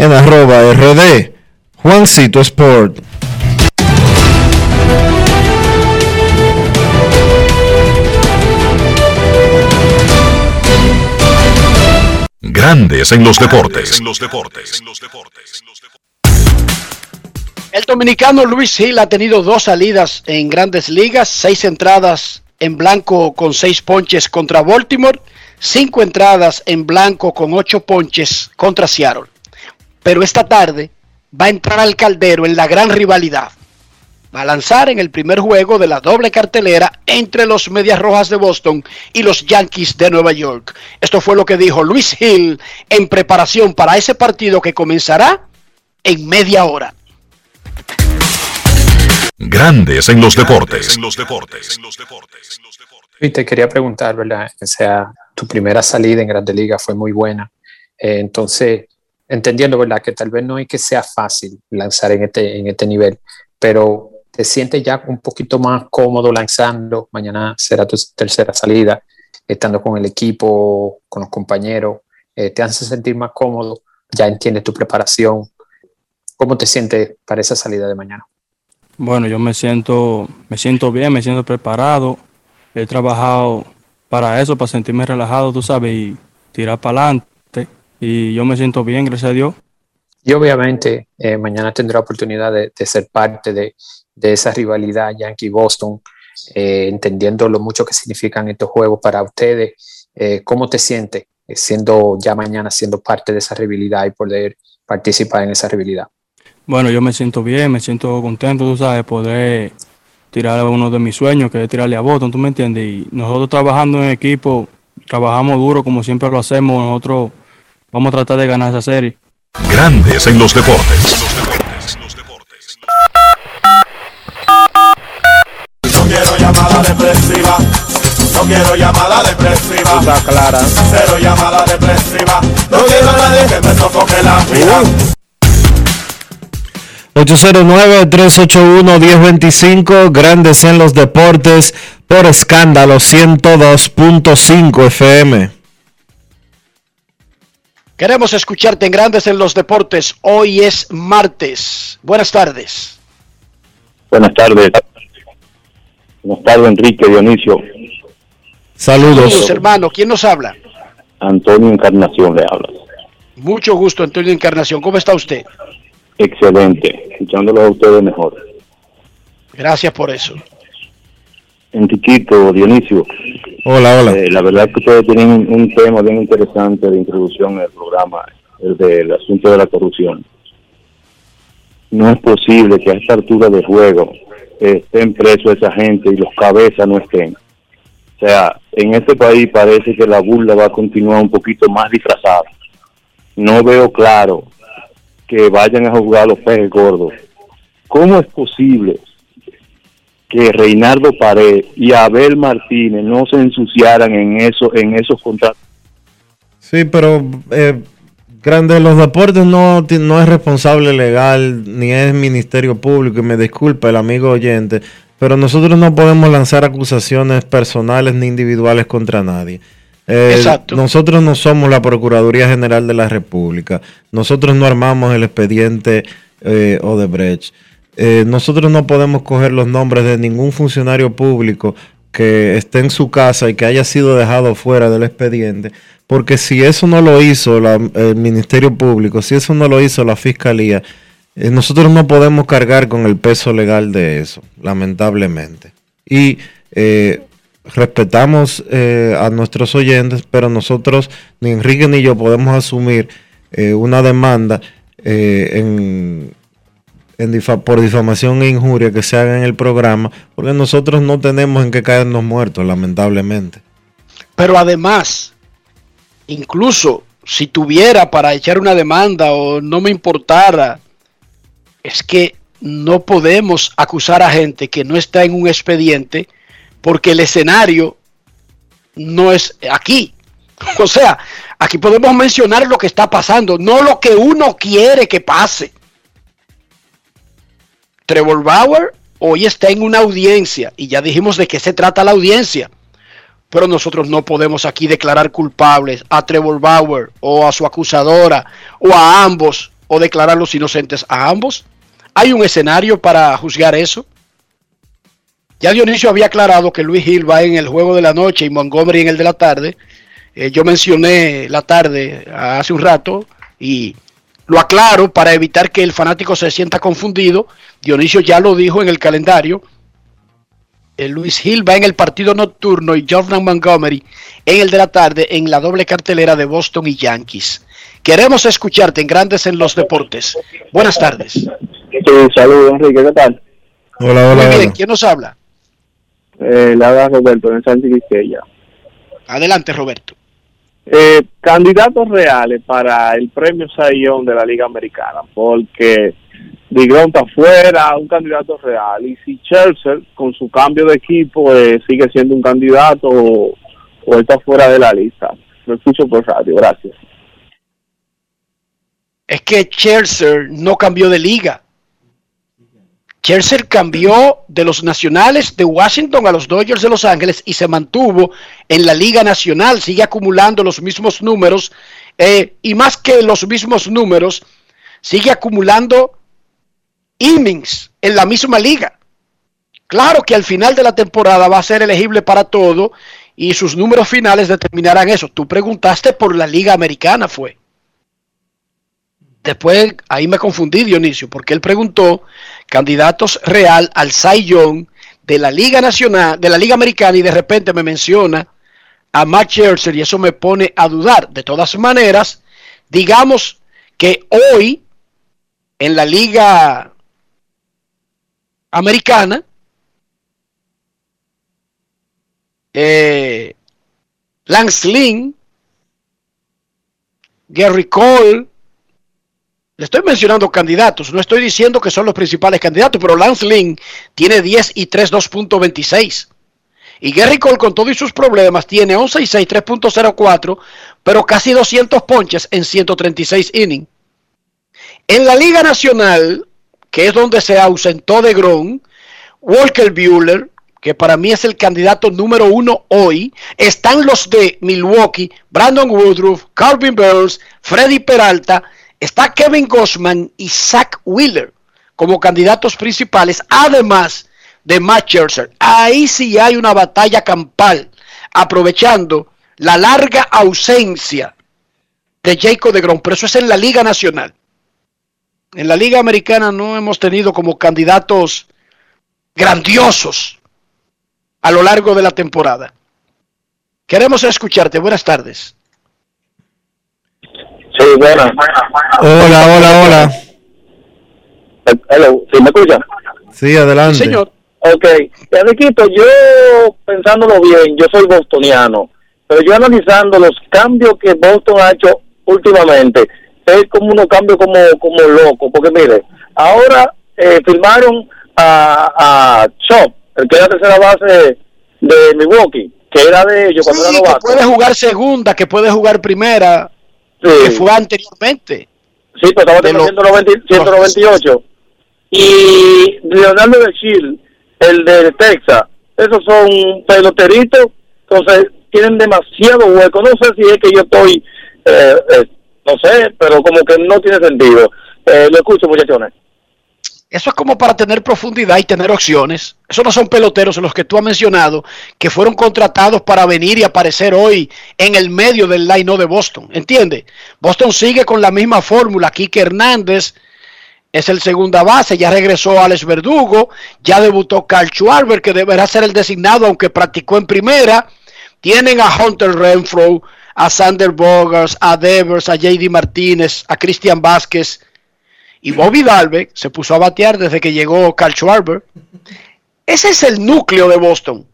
en arroba rd Juancito Sport. Grandes en los deportes. El dominicano Luis Hill ha tenido dos salidas en grandes ligas, seis entradas en blanco con seis ponches contra Baltimore, cinco entradas en blanco con ocho ponches contra Seattle. Pero esta tarde va a entrar al caldero en la gran rivalidad. Va a lanzar en el primer juego de la doble cartelera entre los Medias Rojas de Boston y los Yankees de Nueva York. Esto fue lo que dijo Luis Hill en preparación para ese partido que comenzará en media hora. Grandes en los deportes. Y te quería preguntar, ¿verdad? O sea, tu primera salida en Grande Liga fue muy buena. Eh, entonces, entendiendo, ¿verdad? Que tal vez no es que sea fácil lanzar en este, en este nivel, pero te sientes ya un poquito más cómodo lanzando. Mañana será tu tercera salida, estando con el equipo, con los compañeros. Eh, te hace sentir más cómodo, ya entiendes tu preparación. ¿Cómo te sientes para esa salida de mañana? Bueno, yo me siento, me siento bien, me siento preparado. He trabajado para eso, para sentirme relajado, tú sabes, y tirar para adelante. Y yo me siento bien, gracias a Dios. Y obviamente eh, mañana tendré la oportunidad de, de ser parte de, de, esa rivalidad Yankee-Boston, eh, entendiendo lo mucho que significan estos juegos para ustedes. Eh, ¿Cómo te sientes siendo ya mañana siendo parte de esa rivalidad y poder participar en esa rivalidad? Bueno, yo me siento bien, me siento contento, tú sabes, poder tirar a uno de mis sueños, que es tirarle a Boston, tú me entiendes. Y nosotros trabajando en equipo, trabajamos duro como siempre lo hacemos, nosotros vamos a tratar de ganar esa serie. Grandes en los deportes. No quiero llamada depresiva. No quiero llamada depresiva. Está clara. Cero llamada depresiva. No quiero a nadie que me sofoque la vida. 809-381-1025, Grandes en los Deportes, por escándalo 102.5 FM. Queremos escucharte en Grandes en los Deportes. Hoy es martes. Buenas tardes. Buenas tardes. Buenas tardes, Enrique Dionisio. Saludos. Saludos, hermano. ¿Quién nos habla? Antonio Encarnación le habla. Mucho gusto, Antonio Encarnación. ¿Cómo está usted? Excelente. Escuchándolo a ustedes mejor. Gracias por eso. Enriquito, Dionisio. Hola, hola. Eh, la verdad es que ustedes tienen un, tema bien interesante de introducción en el programa, el del asunto de la corrupción. No es posible que a esta altura de juego eh, estén presos esa gente y los cabezas no estén. O sea, en este país parece que la burla va a continuar un poquito más disfrazada. No veo claro que vayan a jugar los peces gordos. ¿Cómo es posible que Reinaldo Pared y Abel Martínez no se ensuciaran en eso, en esos contratos? Sí, pero eh, Grande de los Deportes no, no es responsable legal ni es Ministerio Público, y me disculpa el amigo oyente, pero nosotros no podemos lanzar acusaciones personales ni individuales contra nadie. Eh, Exacto. Nosotros no somos la Procuraduría General de la República. Nosotros no armamos el expediente eh, Odebrecht. Eh, nosotros no podemos coger los nombres de ningún funcionario público que esté en su casa y que haya sido dejado fuera del expediente, porque si eso no lo hizo la- el Ministerio Público, si eso no lo hizo la Fiscalía, eh, nosotros no podemos cargar con el peso legal de eso, lamentablemente. Y eh, respetamos eh, a nuestros oyentes, pero nosotros, ni Enrique ni yo, podemos asumir eh, una demanda eh, en, por difamación e injuria que se haga en el programa, porque nosotros no tenemos en qué caernos muertos, lamentablemente. Pero además, incluso si tuviera para echar una demanda o no me importara, es que no podemos acusar a gente que no está en un expediente porque el escenario no es aquí. O sea, aquí podemos mencionar lo que está pasando, no lo que uno quiere que pase. Trevor Bauer hoy está en una audiencia y ya dijimos de qué se trata la audiencia. Pero nosotros no podemos aquí declarar culpables a Trevor Bauer o a su acusadora o a ambos o declararlos inocentes a ambos. Hay un escenario para juzgar eso. Ya Dionisio había aclarado que Luis Gil va en el juego de la noche y Montgomery en el de la tarde. Eh, yo mencioné la tarde hace un rato y lo aclaro para evitar que el fanático se sienta confundido. Dionisio ya lo dijo en el calendario. Eh, Luis Hill va en el partido nocturno y Jordan Montgomery en el de la tarde en la doble cartelera de Boston y Yankees. Queremos escucharte en Grandes en los Deportes. Buenas tardes. Sí, saludos, Enrique, ¿qué tal? Hola, Muy bien, ¿quién nos habla? Eh, le habla Roberto en Sánchez. Adelante, Roberto. Eh, candidatos reales para el premio Sayón de la Liga Americana, porque Digron está fuera, un candidato real. Y si Chelsea, con su cambio de equipo, eh, sigue siendo un candidato o, o está fuera de la lista. Lo escucho por radio, gracias. Es que Scherzer no cambió de liga. Scherzer cambió de los nacionales de Washington a los Dodgers de Los Ángeles y se mantuvo en la Liga Nacional, sigue acumulando los mismos números eh, y más que los mismos números, sigue acumulando innings en la misma liga. Claro que al final de la temporada va a ser elegible para todo y sus números finales determinarán eso. Tú preguntaste por la Liga Americana, fue. Después ahí me confundí, Dionisio, porque él preguntó candidatos real al Cy Young de la Liga Nacional, de la Liga Americana, y de repente me menciona a Matt Scherzer y eso me pone a dudar. De todas maneras, digamos que hoy en la Liga Americana, eh, Lance Lynn, Gary Cole, le estoy mencionando candidatos, no estoy diciendo que son los principales candidatos, pero Lance Lynn tiene 10 y 3, 2.26. Y Gary Cole, con todos sus problemas, tiene 11 y 6, 3.04, pero casi 200 ponches en 136 innings. En la Liga Nacional, que es donde se ausentó de Gron, Walker Bueller, que para mí es el candidato número uno hoy, están los de Milwaukee, Brandon Woodruff, Calvin Burns, Freddy Peralta, está Kevin Gossman y Zach Wheeler como candidatos principales, además de Matt Scherzer. Ahí sí hay una batalla campal, aprovechando la larga ausencia de Jacob de Grom, pero eso es en la Liga Nacional. En la Liga Americana no hemos tenido como candidatos grandiosos a lo largo de la temporada. Queremos escucharte. Buenas tardes. Sí, buenas. Hola, hola, hola. Hello, ¿sí me escucha? Sí, adelante. señor. Ok, Enriquito, yo pensándolo bien, yo soy bostoniano, pero yo analizando los cambios que Boston ha hecho últimamente, es como unos cambios como, como locos, porque mire, ahora eh, firmaron a, a Chop, el que era tercera base de Milwaukee, que era de ellos cuando Sí, era que novato. puede jugar segunda, que puede jugar primera, Sí. que fue anteriormente. Sí, pero teniendo 190 198. Y Leonardo de Chile, el de Texas, esos son peloteritos, entonces tienen demasiado hueco. No sé si es que yo estoy, eh, eh, no sé, pero como que no tiene sentido. Eh, lo escucho, muchachones. Eso es como para tener profundidad y tener opciones. Esos no son peloteros los que tú has mencionado que fueron contratados para venir y aparecer hoy en el medio del line de Boston. ¿Entiende? Boston sigue con la misma fórmula. Kike Hernández es el segunda base. Ya regresó Alex Verdugo. Ya debutó Carl Schwarber, que deberá ser el designado, aunque practicó en primera. Tienen a Hunter Renfro, a Sander Bogers, a Devers, a JD Martínez, a Cristian Vázquez y Bobby Dalbeck se puso a batear desde que llegó Carl Schwarber. Ese es el núcleo de Boston.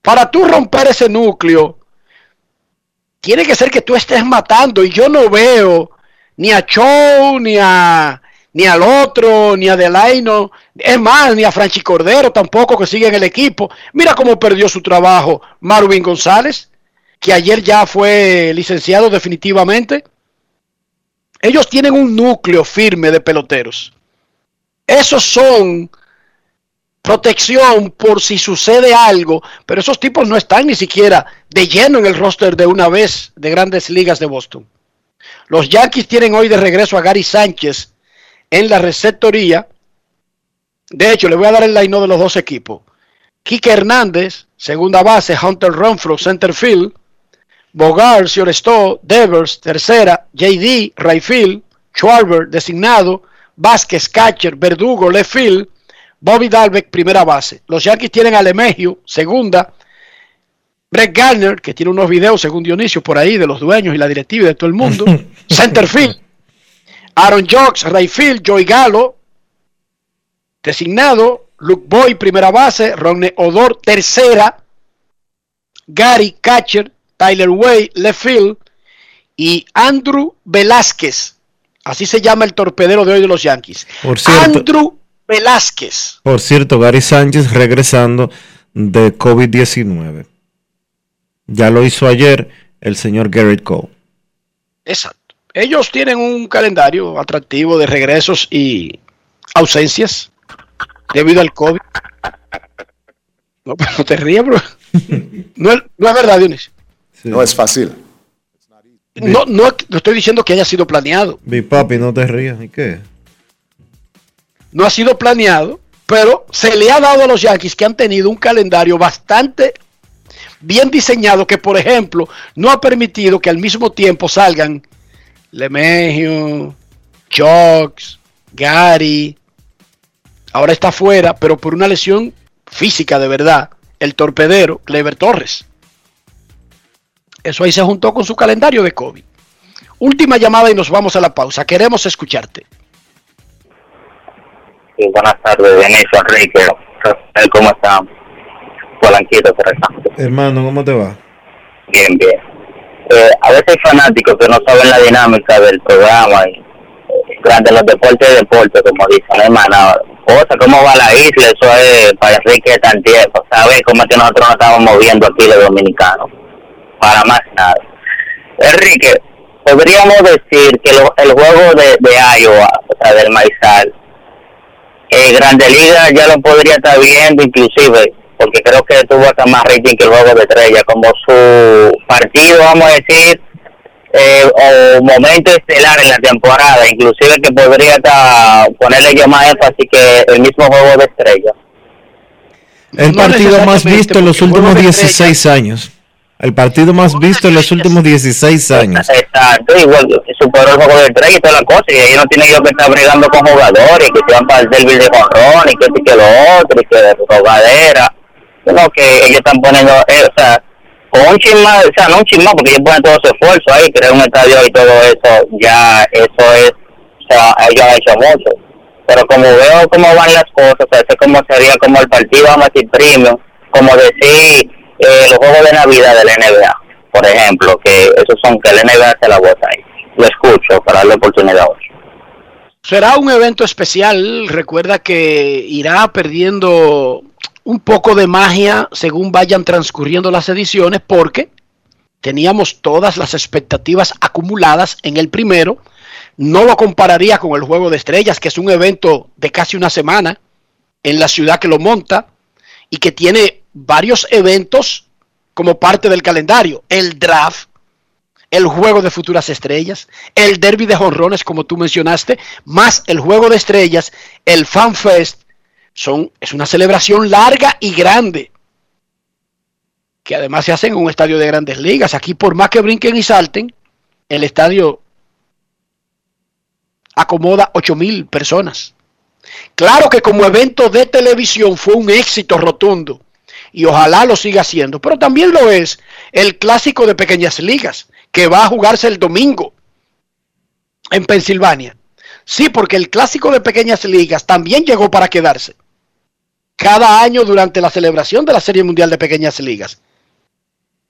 Para tú romper ese núcleo, tiene que ser que tú estés matando. Y yo no veo ni a Chow, ni a ni al otro, ni a Delaino, es más, ni a Franchi Cordero tampoco que sigue en el equipo. Mira cómo perdió su trabajo Marvin González, que ayer ya fue licenciado definitivamente. Ellos tienen un núcleo firme de peloteros. Esos son protección por si sucede algo, pero esos tipos no están ni siquiera de lleno en el roster de una vez de grandes ligas de Boston. Los Yankees tienen hoy de regreso a Gary Sánchez en la receptoría. De hecho, le voy a dar el line de los dos equipos. Kike Hernández, segunda base, Hunter Renfro, center field. Bogart, Sioresto, Devers, tercera, JD, Rayfield, Schwarber, designado, Vázquez, catcher, Verdugo, left field, Bobby Dalbeck, primera base. Los Yankees tienen a Lemegio, segunda, Brett Garner, que tiene unos videos, según Dionisio, por ahí, de los dueños y la directiva y de todo el mundo, center field, Aaron Jocks, Rayfield, Joey Galo, designado, Luke Boy, primera base, Ronnie Odor, tercera, Gary, catcher, Tyler Way, left field, y Andrew Velázquez. Así se llama el torpedero de hoy de los Yankees. Por cierto, Andrew Velázquez. por cierto, Gary Sánchez regresando de COVID-19. Ya lo hizo ayer el señor Garrett Cole. Exacto. Ellos tienen un calendario atractivo de regresos y ausencias debido al COVID. No, pero no te rías, bro. No es, no es verdad, Dionisio. No es fácil. No, no, no estoy diciendo que haya sido planeado. Mi papi, no te rías. ¿Y qué? No ha sido planeado, pero se le ha dado a los Yankees que han tenido un calendario bastante bien diseñado que, por ejemplo, no ha permitido que al mismo tiempo salgan Lemegio, Chox, Gary. Ahora está fuera, pero por una lesión física de verdad, el torpedero Clever Torres. Eso ahí se juntó con su calendario de COVID. Última llamada y nos vamos a la pausa. Queremos escucharte. Sí, buenas tardes, Dionisio Enrique. Rafael, ¿Cómo están? Polanquito, Teresa. Hermano, ¿cómo te va? Bien, bien. Eh, a veces hay fanáticos que no saben la dinámica del programa y eh, durante los deportes de deporte, como dicen, hermano, cosa, cómo va la isla, eso es para Enrique tan tiempo, ¿sabes? Cómo es que nosotros nos estamos moviendo aquí los dominicanos, para más nada. Enrique, podríamos decir que lo- el juego de, de Iowa, o sea, del Maizal, eh, Grande Liga ya lo podría estar viendo inclusive, porque creo que tuvo hasta más rating que el juego de estrella, como su partido, vamos a decir, eh, o momento estelar en la temporada, inclusive que podría hasta ponerle yo más énfasis que el mismo juego de estrella. El No partido más visto en los últimos juego de 16 años. El partido más visto en los últimos 16 años. Exacto, igual superó el juego de estrella y toda la cosa, y ellos no tienen yo que estar brigando con jugadores, que se van para el derby de jonrón, y que sí que lo otro, y que jugadera, sino que ellos están poniendo, eh, o sea, con un chisma, o sea, no un chisma, porque ellos ponen todo su esfuerzo ahí, crear un estadio y todo eso, ya eso es, o sea, ellos han hecho mucho. Pero como veo cómo van las cosas, o sea, eso como sería como el partido, decir, premium, como decir eh, los juegos de Navidad de la NBA, por ejemplo, que esos son que la NBA se la bota ahí. Lo escucho para darle oportunidad hoy. Será un evento especial. Recuerda que irá perdiendo un poco de magia según vayan transcurriendo las ediciones porque teníamos todas las expectativas acumuladas en el primero. No lo compararía con el Juego de Estrellas, que es un evento de casi una semana en la ciudad que lo monta y que tiene varios eventos como parte del calendario. El draft, el juego de futuras estrellas, el derby de jonrones, como tú mencionaste, más el juego de estrellas, el Fan Fest, son, es una celebración larga y grande, que además se hace en un estadio de grandes ligas. Aquí, por más que brinquen y salten, el estadio acomoda 8 mil personas. Claro que como evento de televisión fue un éxito rotundo y ojalá lo siga siendo, pero también lo es el clásico de pequeñas ligas que va a jugarse el domingo en Pensilvania. Sí, porque el clásico de pequeñas ligas también llegó para quedarse. Cada año durante la celebración de la Serie Mundial de Pequeñas Ligas.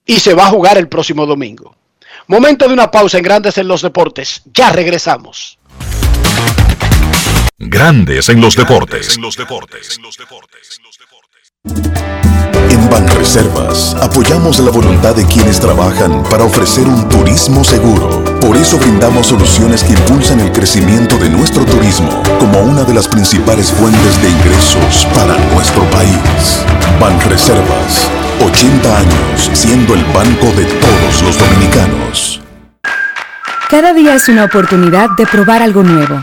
Y se va a jugar el próximo domingo. Momento de una pausa en Grandes en los Deportes. Ya regresamos. Grandes en los deportes. En Banreservas apoyamos la voluntad de quienes trabajan para ofrecer un turismo seguro. Por eso brindamos soluciones que impulsan el crecimiento de nuestro turismo como una de las principales fuentes de ingresos para nuestro país. Banreservas, 80 años siendo el banco de todos los dominicanos. Cada día es una oportunidad de probar algo nuevo.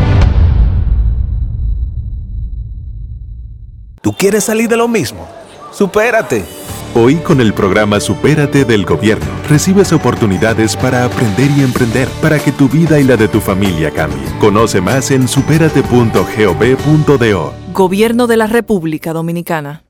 ¿Tú quieres salir de lo mismo? ¡Supérate! Hoy con el programa Supérate del Gobierno recibes oportunidades para aprender y emprender para que tu vida y la de tu familia cambien. Conoce más en superate.gov.do. Gobierno de la República Dominicana.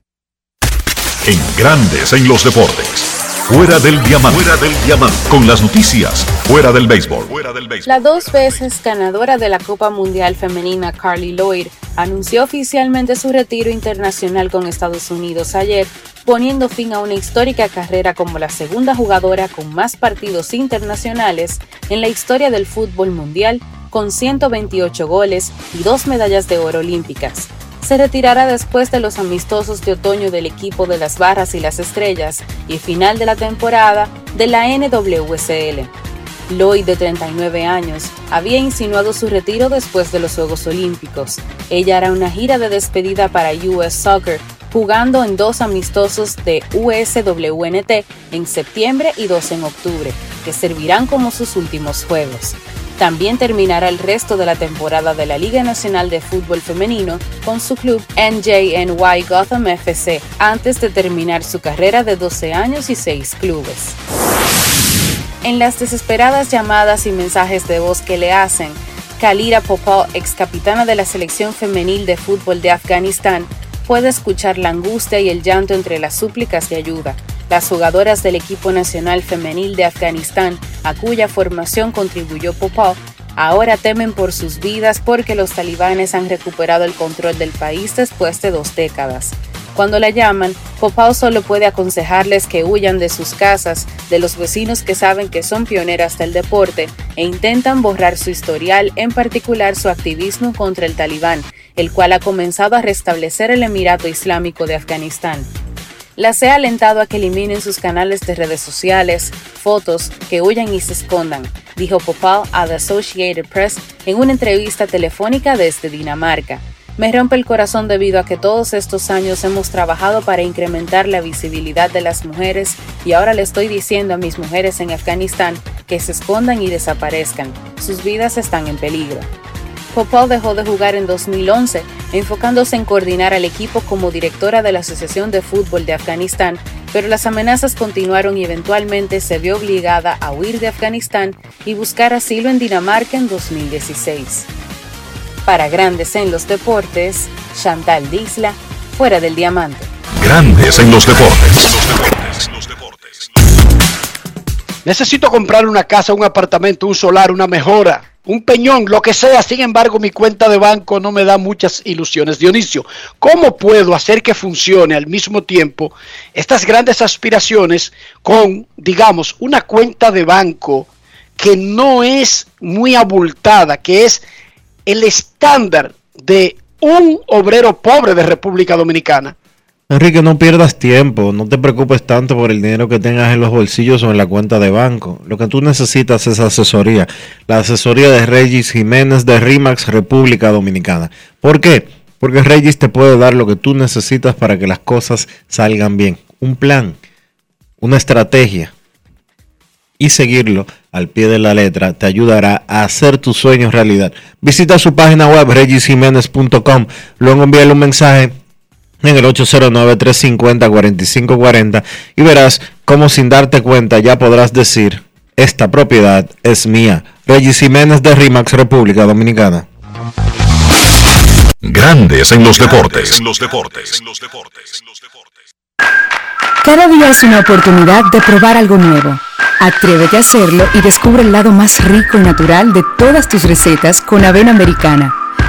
En Grandes en los Deportes. Fuera del diamante. Fuera del diamante. Con las noticias. Fuera del béisbol. Fuera del béisbol. La dos veces ganadora de la Copa Mundial Femenina Carly Lloyd anunció oficialmente su retiro internacional con Estados Unidos ayer, poniendo fin a una histórica carrera como la segunda jugadora con más partidos internacionales en la historia del fútbol mundial, con 128 goles y dos medallas de oro olímpicas. Se retirará después de los amistosos de otoño del equipo de las Barras y las Estrellas y final de la temporada de la NWSL. Lloyd, de 39 años, había insinuado su retiro después de los Juegos Olímpicos. Ella hará una gira de despedida para US Soccer, jugando en dos amistosos de USWNT en septiembre y dos en octubre, que servirán como sus últimos juegos. También terminará el resto de la temporada de la Liga Nacional de Fútbol Femenino con su club NJNY Gotham FC antes de terminar su carrera de 12 años y 6 clubes. En las desesperadas llamadas y mensajes de voz que le hacen, Kalira Popal, ex capitana de la selección femenil de fútbol de Afganistán, puede escuchar la angustia y el llanto entre las súplicas de ayuda. Las jugadoras del equipo nacional femenil de Afganistán, a cuya formación contribuyó Popal, ahora temen por sus vidas porque los talibanes han recuperado el control del país después de dos décadas. Cuando la llaman, Popao solo puede aconsejarles que huyan de sus casas, de los vecinos que saben que son pioneras del deporte e intentan borrar su historial, en particular su activismo contra el talibán, el cual ha comenzado a restablecer el Emirato Islámico de Afganistán. Las he alentado a que eliminen sus canales de redes sociales, fotos, que huyan y se escondan, dijo Popal a The Associated Press en una entrevista telefónica desde Dinamarca. Me rompe el corazón debido a que todos estos años hemos trabajado para incrementar la visibilidad de las mujeres y ahora le estoy diciendo a mis mujeres en Afganistán que se escondan y desaparezcan. Sus vidas están en peligro. Popal dejó de jugar en 2011, enfocándose en coordinar al equipo como directora de la Asociación de Fútbol de Afganistán, pero las amenazas continuaron y eventualmente se vio obligada a huir de Afganistán y buscar asilo en Dinamarca en 2016. Para Grandes en los Deportes, Chantal Disla, fuera del diamante. Grandes en los deportes. Necesito comprar una casa, un apartamento, un solar, una mejora, un peñón, lo que sea. Sin embargo, mi cuenta de banco no me da muchas ilusiones. Dionisio, ¿cómo puedo hacer que funcione al mismo tiempo estas grandes aspiraciones con, digamos, una cuenta de banco que no es muy abultada, que es el estándar de un obrero pobre de República Dominicana? Enrique, no pierdas tiempo, no te preocupes tanto por el dinero que tengas en los bolsillos o en la cuenta de banco. Lo que tú necesitas es asesoría. La asesoría de Regis Jiménez de RIMAX República Dominicana. ¿Por qué? Porque Regis te puede dar lo que tú necesitas para que las cosas salgan bien. Un plan, una estrategia. Y seguirlo al pie de la letra te ayudará a hacer tus sueños realidad. Visita su página web regisjiménez.com. Luego envíale un mensaje en el 809-350-4540 y verás cómo sin darte cuenta ya podrás decir, esta propiedad es mía. Regis Jiménez de RIMAX República Dominicana. Grandes en los deportes. Cada día es una oportunidad de probar algo nuevo. Atrévete a hacerlo y descubre el lado más rico y natural de todas tus recetas con avena americana.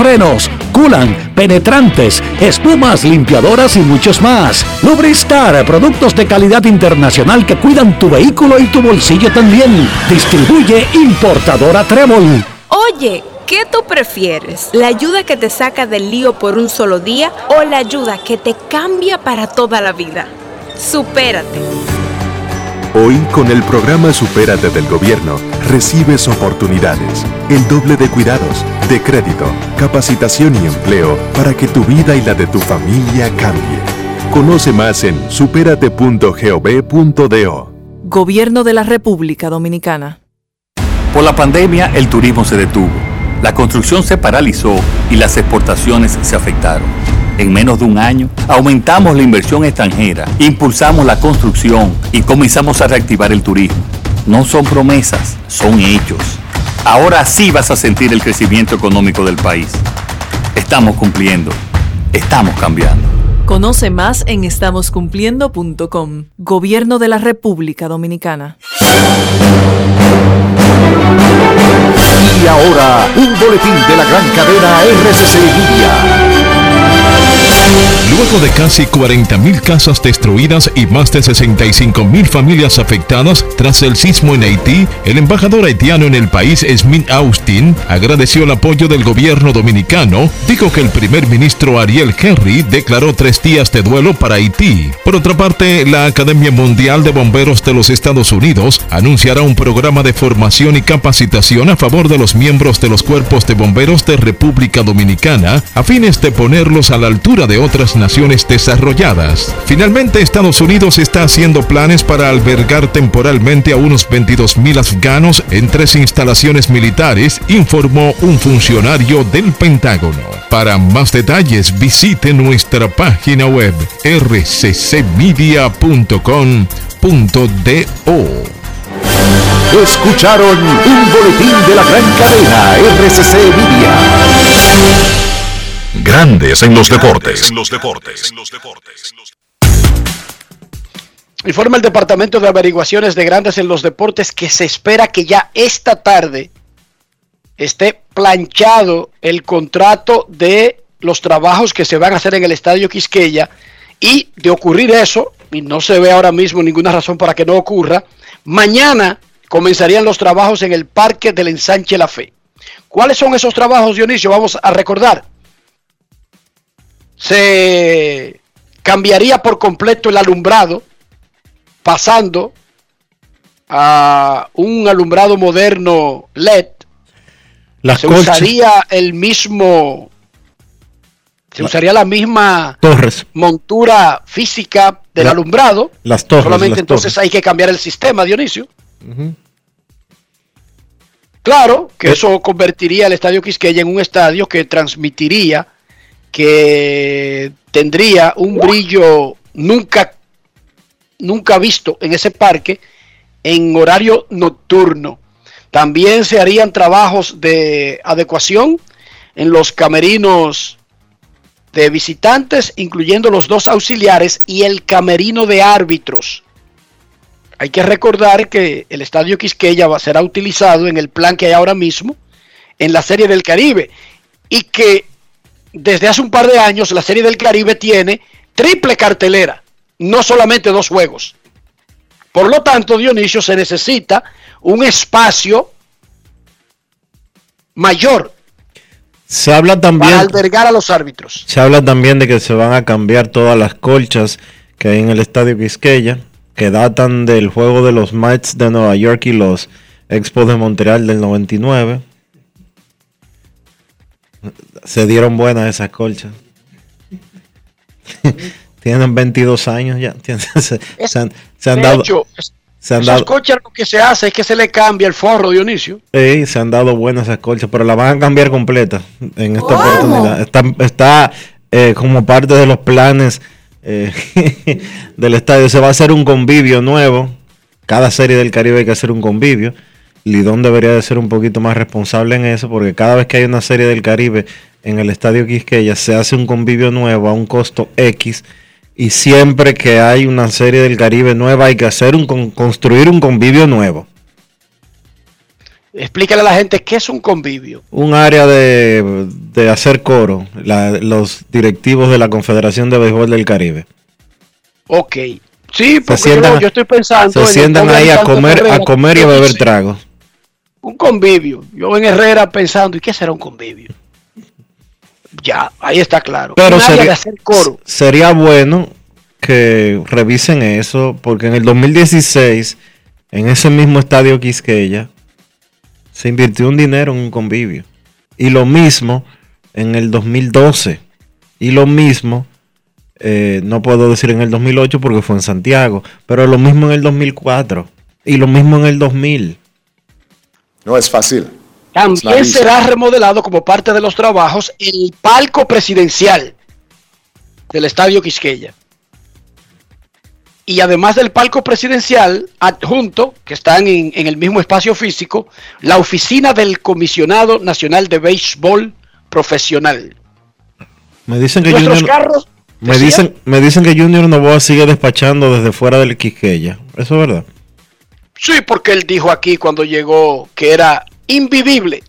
frenos, culan, penetrantes, espumas, limpiadoras y muchos más. Lubristar, productos de calidad internacional que cuidan tu vehículo y tu bolsillo también. Distribuye importadora Trébol. Oye, ¿qué tú prefieres? ¿La ayuda que te saca del lío por un solo día o la ayuda que te cambia para toda la vida? Supérate. Hoy, con el programa Supérate del Gobierno, recibes oportunidades, el doble de cuidados, de crédito, capacitación y empleo para que tu vida y la de tu familia cambie. Conoce más en superate.gov.do. Gobierno de la República Dominicana. Por la pandemia, el turismo se detuvo, la construcción se paralizó y las exportaciones se afectaron. En menos de un año, aumentamos la inversión extranjera, impulsamos la construcción y comenzamos a reactivar el turismo. No son promesas, son hechos. Ahora sí vas a sentir el crecimiento económico del país. Estamos cumpliendo, estamos cambiando. Conoce más en estamoscumpliendo.com. Gobierno de la República Dominicana. Y ahora, un boletín de la gran cadena RCC Media. Luego de casi 40.000 casas destruidas y más de 65.000 familias afectadas tras el sismo en Haití, el embajador haitiano en el país, Smith Austin, agradeció el apoyo del gobierno dominicano, dijo que el primer ministro Ariel Henry declaró tres días de duelo para Haití. Por otra parte, la Academia Mundial de Bomberos de los Estados Unidos anunciará un programa de formación y capacitación a favor de los miembros de los cuerpos de bomberos de República Dominicana a fines de ponerlos a la altura de otras naciones desarrolladas. Finalmente, Estados Unidos está haciendo planes para albergar temporalmente a unos 22.000 afganos en tres instalaciones militares, informó un funcionario del Pentágono. Para más detalles, visite nuestra página web rccmedia.com.do. Escucharon un boletín de la gran cadena RCC Media. Grandes en los deportes. Informa el Departamento de Averiguaciones de Grandes en los Deportes que se espera que ya esta tarde esté planchado el contrato de los trabajos que se van a hacer en el Estadio Quisqueya y de ocurrir eso, y no se ve ahora mismo ninguna razón para que no ocurra, mañana comenzarían los trabajos en el Parque del Ensanche La Fe. ¿Cuáles son esos trabajos, Dionisio? Vamos a recordar. Se cambiaría por completo el alumbrado, pasando a un alumbrado moderno LED. Las se colchas. usaría el mismo, se usaría la misma Torres. montura física del La- alumbrado. Las torres. Solamente las entonces torres. hay que cambiar el sistema, Dionisio. Claro que eso convertiría el Estadio Quisqueya en un estadio que transmitiría, que tendría un brillo nunca, nunca visto en ese parque en horario nocturno. También se harían trabajos de adecuación en los camerinos de visitantes, incluyendo los dos auxiliares y el camerino de árbitros. Hay que recordar que el Estadio Quisqueya será utilizado en el plan que hay ahora mismo en la Serie del Caribe y que desde hace un par de años la Serie del Caribe tiene triple cartelera, no solamente dos juegos. Por lo tanto, Dionisio, se necesita un espacio mayor Se habla también. para albergar a los árbitros. Se habla también de que se van a cambiar todas las colchas que hay en el estadio Quisqueya, que datan del juego de los Mets de Nueva York y los Expos de Montreal del 99. Se dieron buenas esas colchas. Tienen 22 años ya. Se, se han, se han de dado, hecho, se han esos dado, coches lo que se hace es que se le cambia el forro, Dionisio. Sí, se han dado buenas esas colchas, pero la van a cambiar completa en esta oportunidad. Está, está, eh, como parte de los planes eh, del estadio. Se va a hacer un convivio nuevo. Cada serie del Caribe hay que hacer un convivio. Lidón debería de ser un poquito más responsable en eso, porque cada vez que hay una serie del Caribe en el estadio Quisqueya se hace un convivio nuevo a un costo X. Y siempre que hay una serie del Caribe nueva hay que hacer un con- construir un convivio nuevo. Explícale a la gente qué es un convivio. un área de, de hacer coro, la- los directivos de la Confederación de Béisbol del Caribe. Ok. Sí, porque sientan- yo, yo estoy pensando. Se sientan ahí a comer, a comer y a beber tragos. Un convivio. Yo en Herrera pensando, ¿y qué será un convivio? Ya, ahí está claro. Pero hacer coro. sería bueno que revisen eso, porque en el 2016, en ese mismo estadio Quisqueya, se invirtió un dinero en un convivio. Y lo mismo en el 2012. Y lo mismo, eh, no puedo decir en el 2008 porque fue en Santiago, pero lo mismo en el 2004. Y lo mismo en el 2000. No es fácil. También será remodelado como parte de los trabajos el palco presidencial del Estadio Quisqueya. Y además del palco presidencial, adjunto, que están en, en el mismo espacio físico, la oficina del Comisionado Nacional de Béisbol Profesional. Me dicen que Nuestros Junior, carros, me dicen, me dicen que Junior Novoa sigue despachando desde fuera del Quisqueya. Eso es verdad. Sí, porque él dijo aquí cuando llegó que era invivible,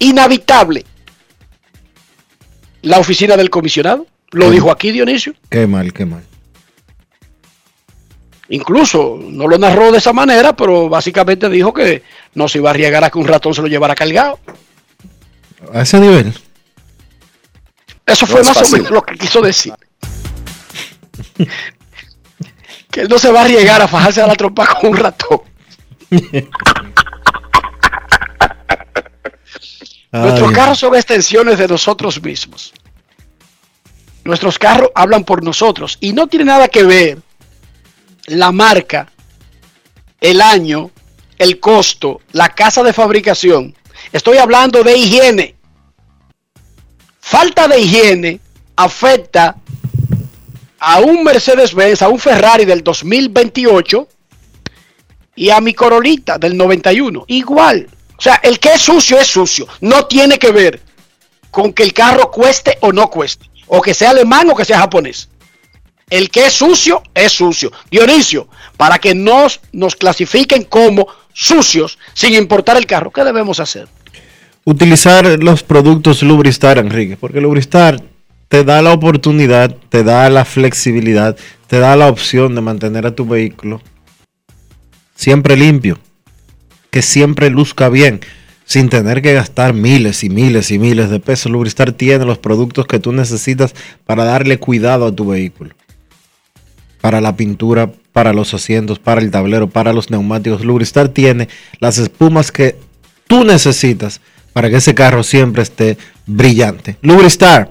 inhabitable la oficina del comisionado. Lo dijo aquí Dionisio. Qué mal, qué mal. Incluso no lo narró de esa manera, pero básicamente dijo que no se iba a arriesgar a que un ratón se lo llevara cargado. A ese nivel. Eso No fue es más o menos lo que quiso decir. que él no se va a arriesgar a fajarse a la trompa con un ratón. Nuestros carros son extensiones de nosotros mismos. Nuestros carros hablan por nosotros y no tiene nada que ver la marca, el año, el costo, la casa de fabricación. Estoy hablando de higiene. Falta de higiene afecta a un Mercedes-Benz, a un Ferrari del 2028 y a mi Corolita del 91. Igual. O sea, el que es sucio es sucio. No tiene que ver con que el carro cueste o no cueste. O que sea alemán o que sea japonés. El que es sucio es sucio. Dionisio, para que nos, nos clasifiquen como sucios sin importar el carro, ¿qué debemos hacer? Utilizar los productos Lubristar, Enrique, porque Lubristar te da la oportunidad, te da la flexibilidad, te da la opción de mantener a tu vehículo siempre limpio, que siempre luzca bien. sin tener que gastar miles y miles y miles de pesos. Lubristar tiene los productos que tú necesitas para darle cuidado a tu vehículo. Para la pintura, para los asientos, para el tablero, para los neumáticos. Lubristar tiene las espumas que tú necesitas para que ese carro siempre esté brillante. Lubristar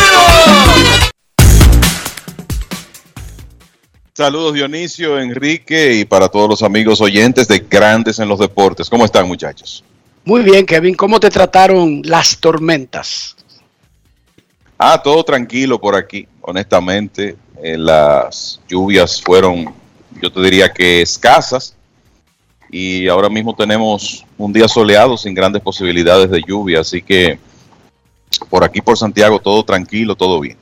Saludos Dionisio, Enrique y para todos los amigos oyentes de Grandes en los Deportes. ¿Cómo están muchachos? Muy bien, Kevin. ¿Cómo te trataron las tormentas? Ah, todo tranquilo por aquí. Honestamente, eh, las lluvias fueron, yo te diría que escasas. Y ahora mismo tenemos un día soleado sin grandes posibilidades de lluvia. Así que por aquí, por Santiago, todo tranquilo, todo bien.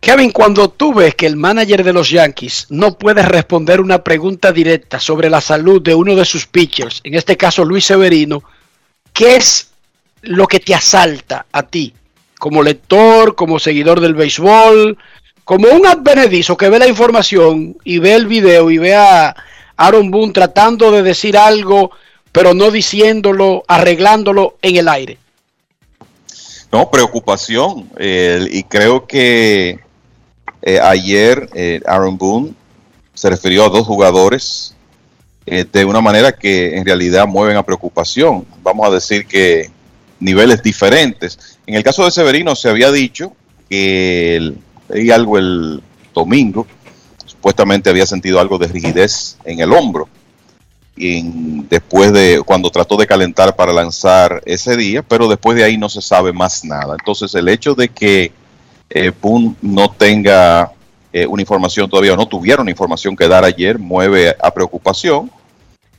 Kevin, cuando tú ves que el manager de los Yankees no puede responder una pregunta directa sobre la salud de uno de sus pitchers, en este caso Luis Severino, ¿qué es lo que te asalta a ti como lector, como seguidor del béisbol, como un advenedizo que ve la información y ve el video y ve a Aaron Boone tratando de decir algo, pero no diciéndolo, arreglándolo en el aire? No, preocupación. eh, y creo que eh, ayer eh, Aaron Boone se refirió a dos jugadores eh, de una manera que en realidad mueven a preocupación. Vamos a decir que niveles diferentes. En el caso de Severino se había dicho que leí algo el domingo, supuestamente había sentido algo de rigidez en el hombro. Después de cuando trató de calentar para lanzar ese día, pero después de ahí no se sabe más nada. Entonces el hecho de que eh, Boone no tenga eh, una información todavía o no tuviera una información que dar ayer mueve a preocupación.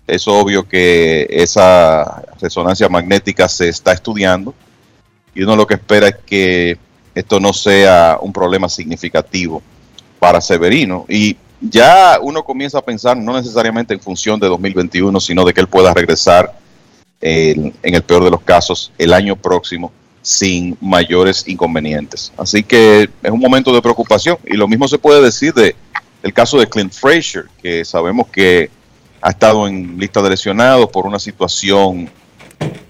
Es obvio que esa resonancia magnética se está estudiando y uno lo que espera es que esto no sea un problema significativo para Severino. Y ya uno comienza a pensar no necesariamente en función de 2021, sino de que él pueda regresar eh, en el peor de los casos el año próximo sin mayores inconvenientes. Así que es un momento de preocupación y lo mismo se puede decir de el caso de Clint Frazier, que sabemos que ha estado en lista de lesionados por una situación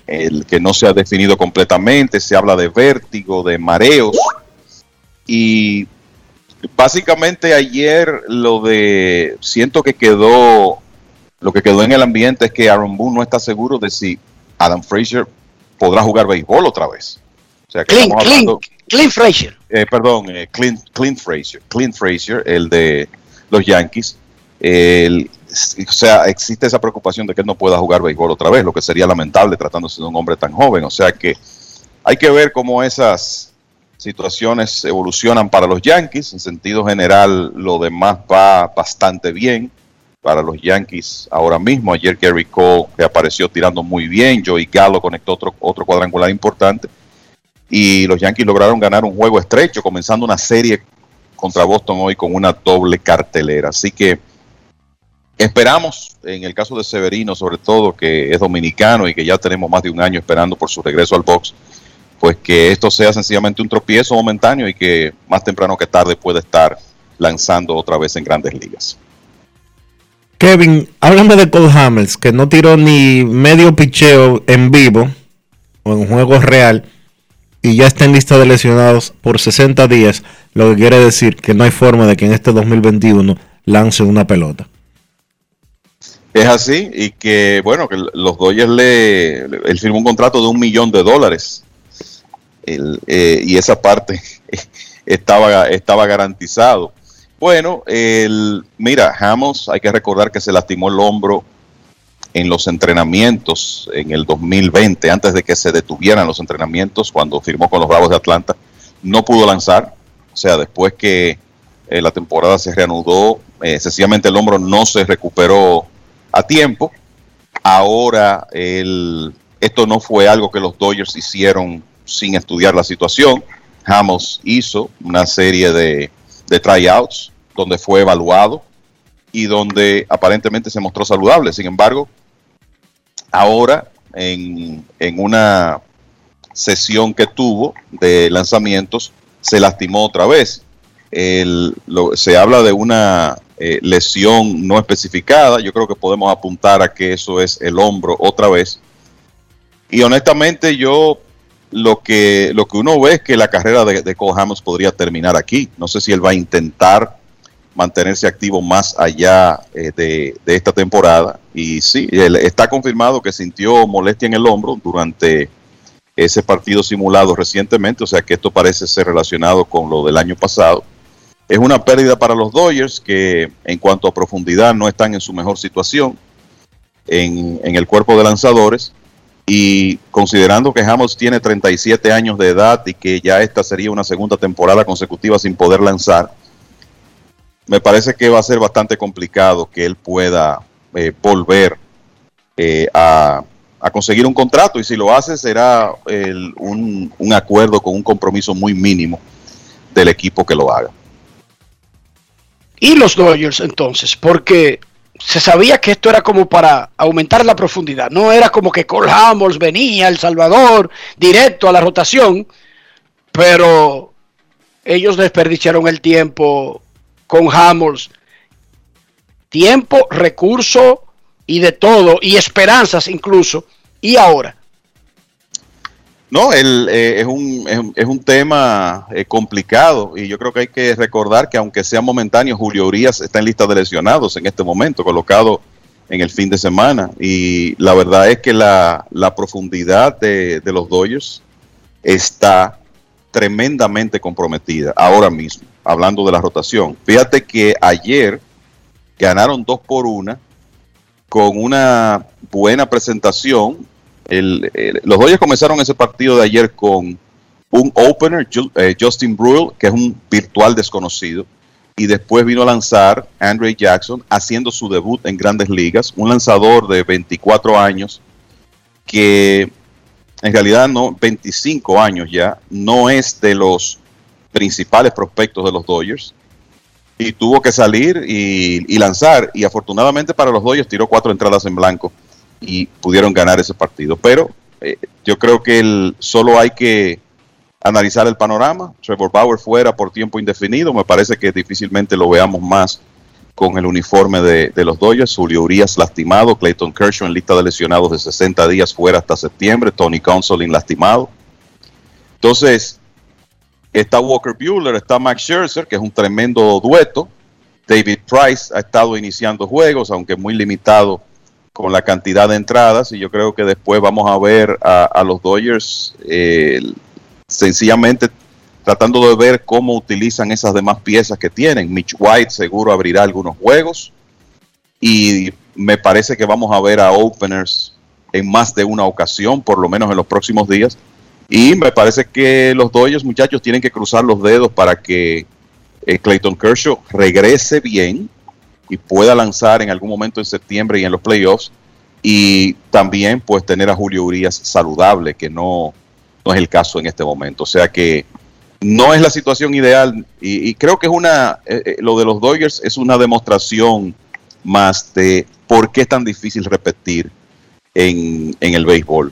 el que no se ha definido completamente, se habla de vértigo, de mareos y básicamente ayer lo de siento que quedó lo que quedó en el ambiente es que Aaron Boone no está seguro de si Adam Frazier podrá jugar béisbol otra vez. O sea, que Clint, Clint, Clint Frazier. eh, perdón, eh, Clint, Clint Frazier, Clint Frazier, el de los Yankees. El- o sea, existe esa preocupación de que él no pueda jugar béisbol otra vez, lo que sería lamentable tratándose de un hombre tan joven. O sea que hay que ver cómo esas situaciones evolucionan para los Yankees. En sentido general, lo demás va bastante bien para los Yankees ahora mismo. Ayer Gary Cole que apareció tirando muy bien, Joey Gallo conectó otro, otro cuadrangular importante y los Yankees lograron ganar un juego estrecho, comenzando una serie contra Boston hoy con una doble cartelera. Así que esperamos, en el caso de Severino, sobre todo, que es dominicano y que ya tenemos más de un año esperando por su regreso al box, pues que esto sea sencillamente un tropiezo momentáneo y que más temprano que tarde pueda estar lanzando otra vez en grandes ligas. Kevin, háblame de Cole Hamels, que no tiró ni medio picheo en vivo o en juego real y ya está en lista de lesionados por 60 días, lo que quiere decir que no hay forma de que en este 2021 lance una pelota. Es así, y que bueno, que los Dodgers le, él firmó un contrato de un millón de dólares. Eh, y esa parte estaba, estaba garantizado. Bueno, el, mira, Hamos, hay que recordar que se lastimó el hombro en los entrenamientos en el 2020, antes de que se detuvieran los entrenamientos, cuando firmó con los Bravos de Atlanta, no pudo lanzar. O sea, después que eh, la temporada se reanudó, eh, sencillamente el hombro no se recuperó a tiempo. Ahora, el, esto no fue algo que los Dodgers hicieron sin estudiar la situación. Hamos hizo una serie de, de tryouts donde fue evaluado y donde aparentemente se mostró saludable. Sin embargo, ahora en, en una sesión que tuvo de lanzamientos se lastimó otra vez. El- se habla de una eh, lesión no especificada. Yo creo que podemos apuntar a que eso es el hombro otra vez. Y honestamente yo lo que, lo que uno ve es que la carrera de, de Cole podría terminar aquí. No sé si él va a intentar mantenerse activo más allá eh, de, de esta temporada. Y sí, está confirmado que sintió molestia en el hombro durante ese partido simulado recientemente, o sea que esto parece ser relacionado con lo del año pasado. Es una pérdida para los Dodgers que en cuanto a profundidad no están en su mejor situación en, en el cuerpo de lanzadores y considerando que Hamels tiene 37 años de edad y que ya esta sería una segunda temporada consecutiva sin poder lanzar, me parece que va a ser bastante complicado que él pueda eh, volver eh, a, conseguir un contrato y si lo hace será un, un acuerdo con un compromiso muy mínimo del equipo que lo haga. Y los Dodgers entonces, porque se sabía que esto era como para aumentar la profundidad, no era como que Cole Hamels venía El Salvador directo a la rotación, pero ellos desperdiciaron el tiempo con Hamels, tiempo, recurso y de todo, y esperanzas incluso, y ahora. No, el, eh, es, un, es, un- tema eh, complicado y yo creo que hay que recordar que aunque sea momentáneo, Julio Urias está en lista de lesionados en este momento, colocado en el fin de semana. Y la verdad es que la, la profundidad de, de los Dodgers está tremendamente comprometida ahora mismo, hablando de la rotación. Fíjate que ayer ganaron dos por una con una buena presentación. Los Dodgers comenzaron ese partido de ayer con un opener, eh, Justin Bruihl, que es un virtual desconocido, y después vino a lanzar Andre Jackson, haciendo su debut en grandes ligas, un lanzador de 24 años que en realidad no, 25 años ya, no es de los principales prospectos de los Dodgers, y tuvo que salir y, y lanzar. Y afortunadamente para los Dodgers tiró cuatro entradas en blanco y pudieron ganar ese partido. Pero eh, yo creo que el, solo hay que analizar el panorama. Trevor Bauer fuera por tiempo indefinido. Me parece que difícilmente lo veamos más con el uniforme de, los Dodgers. Julio Urias lastimado. Clayton Kershaw en lista de lesionados de 60 días fuera hasta septiembre. Tony Gonsolin lastimado. Entonces, Está Walker Bueller, está Max Scherzer, que es un tremendo dueto. David Price ha estado iniciando juegos, aunque muy limitado con la cantidad de entradas. Y yo creo que después vamos a ver a, los Dodgers eh, sencillamente tratando de ver cómo utilizan esas demás piezas que tienen. Mitch White seguro abrirá algunos juegos. Y me parece que vamos a ver a openers en más de una ocasión, por lo menos en los próximos días. Y me parece que los Dodgers, muchachos, tienen que cruzar los dedos para que eh, Clayton Kershaw regrese bien y pueda lanzar en algún momento en septiembre y en los playoffs. Y también, pues, tener a Julio Urias saludable, que no, no es el caso en este momento. O sea que no es la situación ideal. Y, creo que es una. eh, eh, lo de los Dodgers es una demostración más de por qué es tan difícil repetir en, en el béisbol.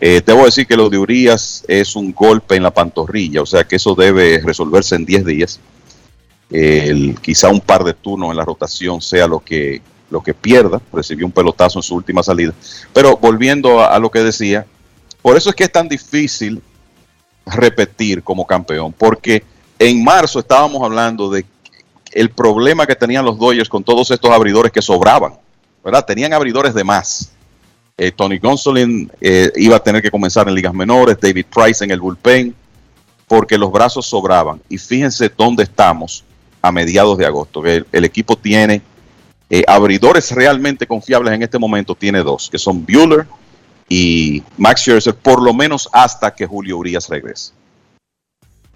Eh, debo decir que lo de Urias es un golpe en la pantorrilla, o sea que eso debe resolverse en 10 días. El- quizá un par de turnos en la rotación sea lo que, lo que pierda. Recibió un pelotazo en su última salida. Pero volviendo a, lo que decía, por eso es que es tan difícil repetir como campeón, porque en marzo estábamos hablando de el problema que tenían los Dodgers con todos estos abridores que sobraban, ¿verdad? Tenían abridores de más. Eh, Tony Gonsolin eh, iba a tener que comenzar en ligas menores, David Price en el bullpen, porque los brazos sobraban. Y fíjense dónde estamos a mediados de agosto. El, equipo tiene eh, abridores realmente confiables en este momento, tiene dos, que son Bueller y Max Scherzer, por lo menos hasta que Julio Urias regrese.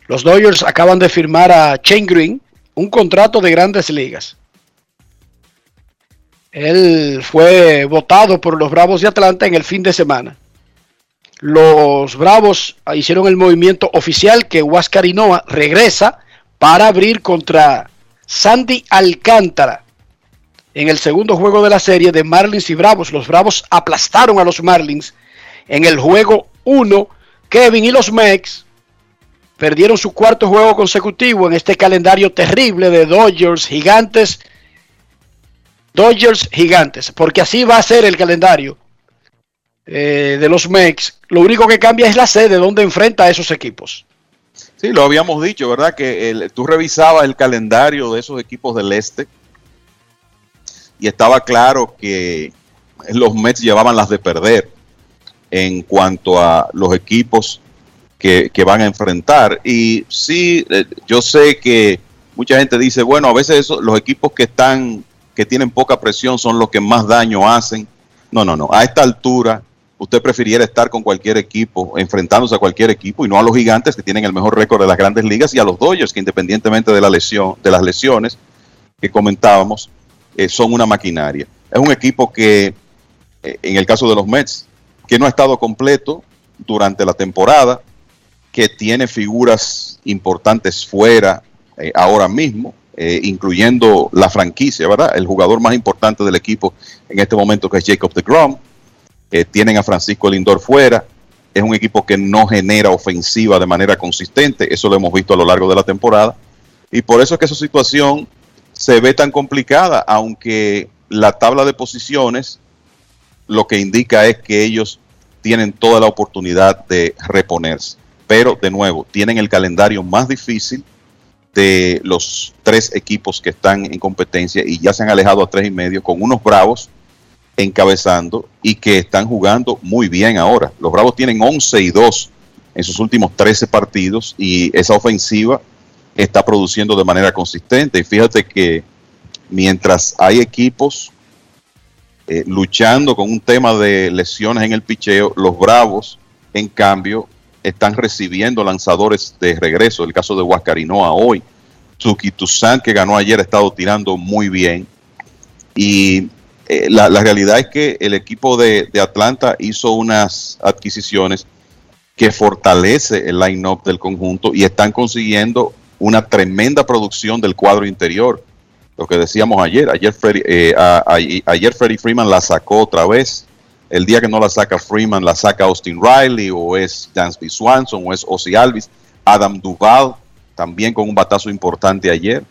Los Dodgers acaban de firmar a Shane Green un contrato de grandes ligas. Él fue votado por los Bravos de Atlanta en el fin de semana. Los Bravos hicieron el movimiento oficial que Huáscar Hinoa regresa para abrir contra Sandy Alcántara en el segundo juego de la serie de Marlins y Bravos. Los Bravos aplastaron a los Marlins en el juego 1. Kevin y los Mex perdieron su cuarto juego consecutivo en este calendario terrible de Dodgers, Gigantes, Dodgers, Gigantes, porque así va a ser el calendario eh, de los Mex. Lo único que cambia es la sede donde enfrenta a esos equipos. Sí, lo habíamos dicho, ¿verdad? Que el, tú revisabas el calendario de esos equipos del este y estaba claro que los Mets llevaban las de perder en cuanto a los equipos que, que van a enfrentar. Y sí, eh, yo sé que mucha gente dice, bueno, a veces eso, los equipos que están, que tienen poca presión son los que más daño hacen. No, no, no. A esta altura, usted prefiriera estar con cualquier equipo, enfrentándose a cualquier equipo y no a los gigantes que tienen el mejor récord de las grandes ligas y a los Dodgers que independientemente de la lesión, de las lesiones que comentábamos, eh, son una maquinaria. Es un equipo que, eh, en el caso de los Mets, que no ha estado completo durante la temporada, que tiene figuras importantes fuera eh, ahora mismo, incluyendo la franquicia, ¿verdad? El jugador más importante del equipo en este momento que es Jacob de Grom. Tienen a Francisco Lindor fuera. Es un equipo que no genera ofensiva de manera consistente. Eso lo hemos visto a lo largo de la temporada. Y por eso es que su situación se ve tan complicada, aunque la tabla de posiciones lo que indica es que ellos tienen toda la oportunidad de reponerse. Pero de nuevo, tienen el calendario más difícil de los tres equipos que están en competencia y ya se han alejado a tres y medio con unos bravos encabezando y que están jugando muy bien ahora. Los bravos tienen 11 y 2 en sus últimos 13 partidos y esa ofensiva está produciendo de manera consistente. Y fíjate que mientras hay equipos eh, luchando con un tema de lesiones en el picheo, los Bravos, en cambio, están recibiendo lanzadores de regreso. El caso de Huascarinoa hoy. Tuki Toussaint, que ganó ayer, ha estado tirando muy bien. Y eh, la, realidad es que el equipo de, Atlanta hizo unas adquisiciones que fortalece el line-up del conjunto y están consiguiendo una tremenda producción del cuadro interior. Lo que decíamos ayer, ayer eh, ayer Freddie Freeman la sacó otra vez. El día que no la saca Freeman, la saca Austin Riley, o es Dansby Swanson, o es Ozzy Alvis. Adam Duval, también con un batazo importante ayer.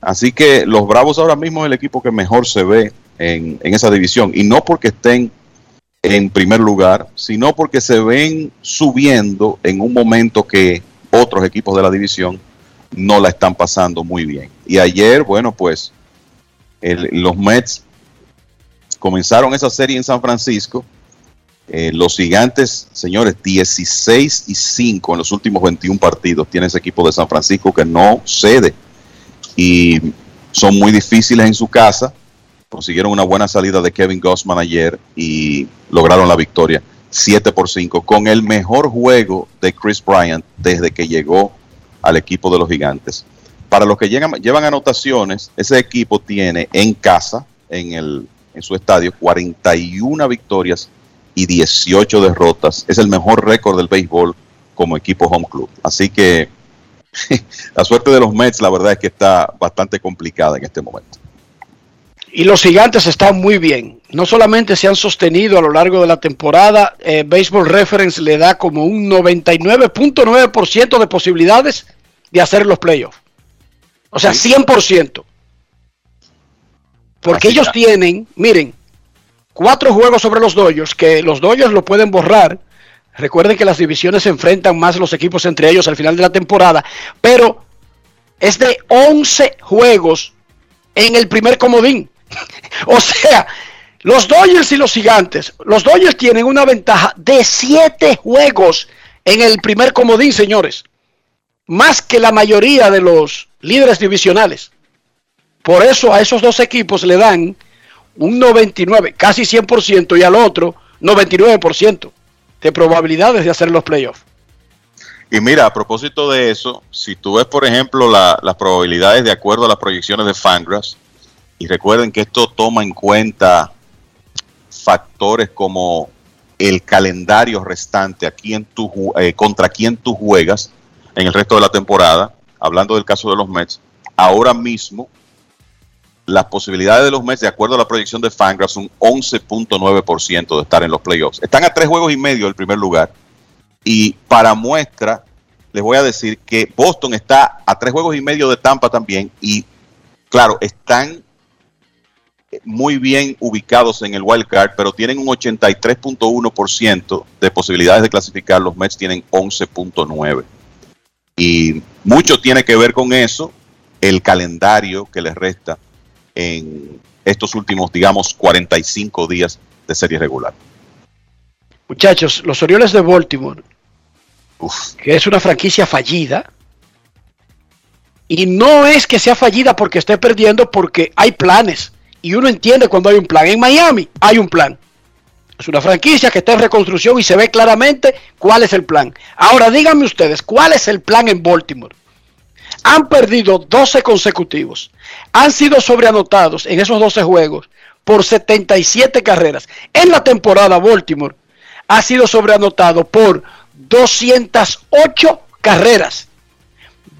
Así que los Bravos ahora mismo es el equipo que mejor se ve en, esa división. Y no porque estén en primer lugar, sino porque se ven subiendo en un momento que otros equipos de la división no la están pasando muy bien. Y ayer, bueno, pues los Mets comenzaron esa serie en San Francisco. Eh, los gigantes, señores, 16 y 5 en los últimos 21 partidos tiene ese equipo de San Francisco que no cede. Y son muy difíciles en su casa. Consiguieron una buena salida de Kevin Gossman ayer y lograron la victoria 7 por 5 con el mejor juego de Chris Bryant desde que llegó al equipo de los gigantes. Para los que llevan anotaciones, ese equipo tiene en casa, en, el, en su estadio, 41 victorias y 18 derrotas. Es el mejor récord del béisbol como equipo home club. Así que la suerte de los Mets, la verdad es que está bastante complicada en este momento. Y los gigantes están muy bien. No solamente se han sostenido a lo largo de la temporada, eh, Baseball Reference le da como un 99.9% de posibilidades de hacer los playoffs. O sea, 100%. Porque ellos tienen, miren, cuatro juegos sobre los Dodgers, que los Dodgers lo pueden borrar. Recuerden que las divisiones se enfrentan más los equipos entre ellos al final de la temporada, pero es de 11 juegos en el primer comodín. o sea, los Dodgers y los Gigantes, los Dodgers tienen una ventaja de 7 juegos en el primer comodín, señores más que la mayoría de los líderes divisionales. Por eso a esos dos equipos le dan un 99, casi 100%, y al otro 99% de probabilidades de hacer los playoffs. Y mira, a propósito de eso, si tú ves, por ejemplo, las probabilidades de acuerdo a las proyecciones de Fangraphs, y recuerden que esto toma en cuenta factores como el calendario restante, a eh, contra quién tú juegas en el resto de la temporada, hablando del caso de los Mets, ahora mismo las posibilidades de los Mets, de acuerdo a la proyección de Fangraphs, son 11.9% de estar en los playoffs. Están a tres juegos y medio del primer lugar. Y para muestra, les voy a decir que Boston está a tres juegos y medio de Tampa también. Y claro, están muy bien ubicados en el wild card, pero tienen un 83.1% de posibilidades de clasificar. Los Mets tienen 11.9%. Y mucho tiene que ver con eso, el calendario que les resta en estos últimos, digamos, 45 días de serie regular. Muchachos, los Orioles de Baltimore, que es una franquicia fallida, y no es que sea fallida porque esté perdiendo, porque hay planes, y uno entiende cuando hay un plan. En Miami hay un plan. Es una franquicia que está en reconstrucción y se ve claramente cuál es el plan. Ahora díganme ustedes, ¿cuál es el plan en Baltimore? Han perdido 12 consecutivos. Han sido sobreanotados en esos 12 juegos por 77 carreras. En la temporada Baltimore ha sido sobreanotado por 208 carreras.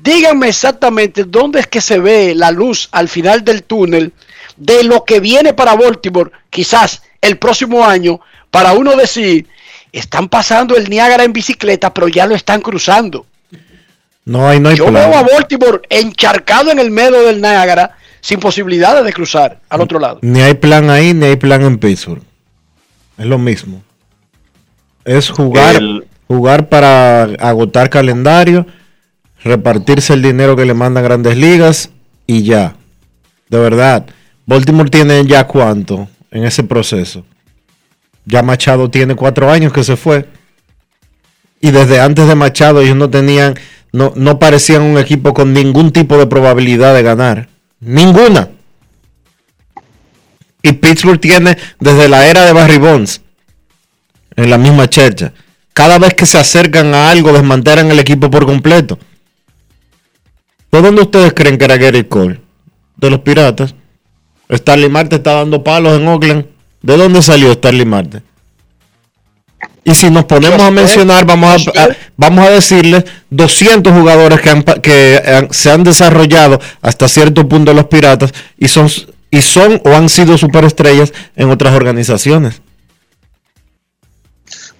Díganme exactamente dónde es que se ve la luz al final del túnel de lo que viene para Baltimore, quizás el próximo año, para uno decir, están pasando el Niágara en bicicleta, pero ya lo están cruzando. No hay, no hay Yo plan. veo a Baltimore encharcado en el medio del Niágara sin posibilidades de cruzar al otro lado. Ni hay plan ahí, ni hay plan en Pittsburgh. Es lo mismo. Es jugar, El- jugar para agotar calendario, repartirse el dinero que le mandan grandes ligas y ya. De verdad. Baltimore tiene ya cuánto en ese proceso. Ya Machado tiene cuatro años que se fue. Y desde antes de Machado ellos no tenían, no, no parecían un equipo con ningún tipo de probabilidad de ganar. Ninguna. Y Pittsburgh tiene desde la era de Barry Bonds en la misma chercha. Cada vez que se acercan a algo, desmantelan el equipo por completo. ¿De dónde ustedes creen que era Gary Cole? De los Piratas. Starly Marte está dando palos en Oakland. ¿De dónde salió Starly Marte? Y si nos ponemos a mencionar, vamos a, a- vamos a decirles 200 jugadores que, han que han- se han desarrollado hasta cierto punto los Piratas y son, y son o han sido superestrellas en otras organizaciones.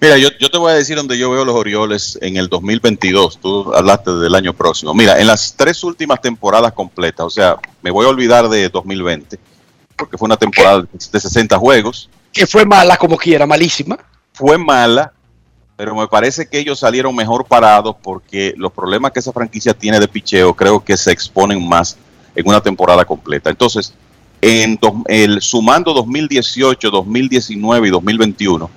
Mira, yo, yo te voy a decir donde yo veo los Orioles en el 2022. Tú hablaste del año próximo. Mira, en las tres últimas temporadas completas, o sea, me voy a olvidar de 2020, porque fue una temporada de 60 juegos. Que fue mala como quiera, malísima. Fue mala, pero me parece que ellos salieron mejor parados porque los problemas que esa franquicia tiene de picheo creo que se exponen más en una temporada completa. Entonces, en dos- el, sumando 2018, 2019 y 2021,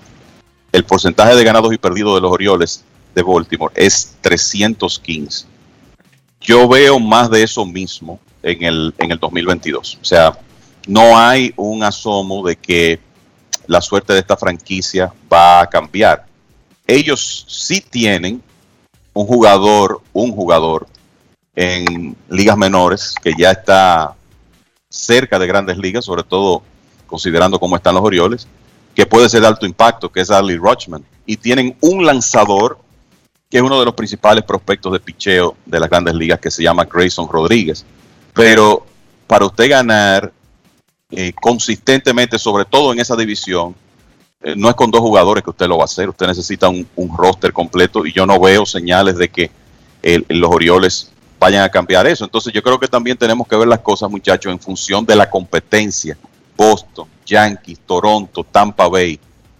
el porcentaje de ganados y perdidos de los Orioles de Baltimore es 315. Yo veo más de eso mismo en el, en el 2022. O sea, no hay un asomo de que la suerte de esta franquicia va a cambiar. Ellos sí tienen un jugador, un jugador en ligas menores que ya está cerca de grandes ligas, sobre todo considerando cómo están los Orioles, que puede ser de alto impacto, que es Adley Rochman. Y tienen un lanzador que es uno de los principales prospectos de picheo de las grandes ligas, que se llama Grayson Rodríguez. Pero para usted ganar eh, consistentemente, sobre todo en esa división, eh, no es con dos jugadores que usted lo va a hacer. Usted necesita un, roster completo y yo no veo señales de que los Orioles vayan a cambiar eso. Entonces yo creo que también tenemos que ver las cosas, muchachos, en función de la competencia. Boston, Yankees, Toronto, Tampa Bay,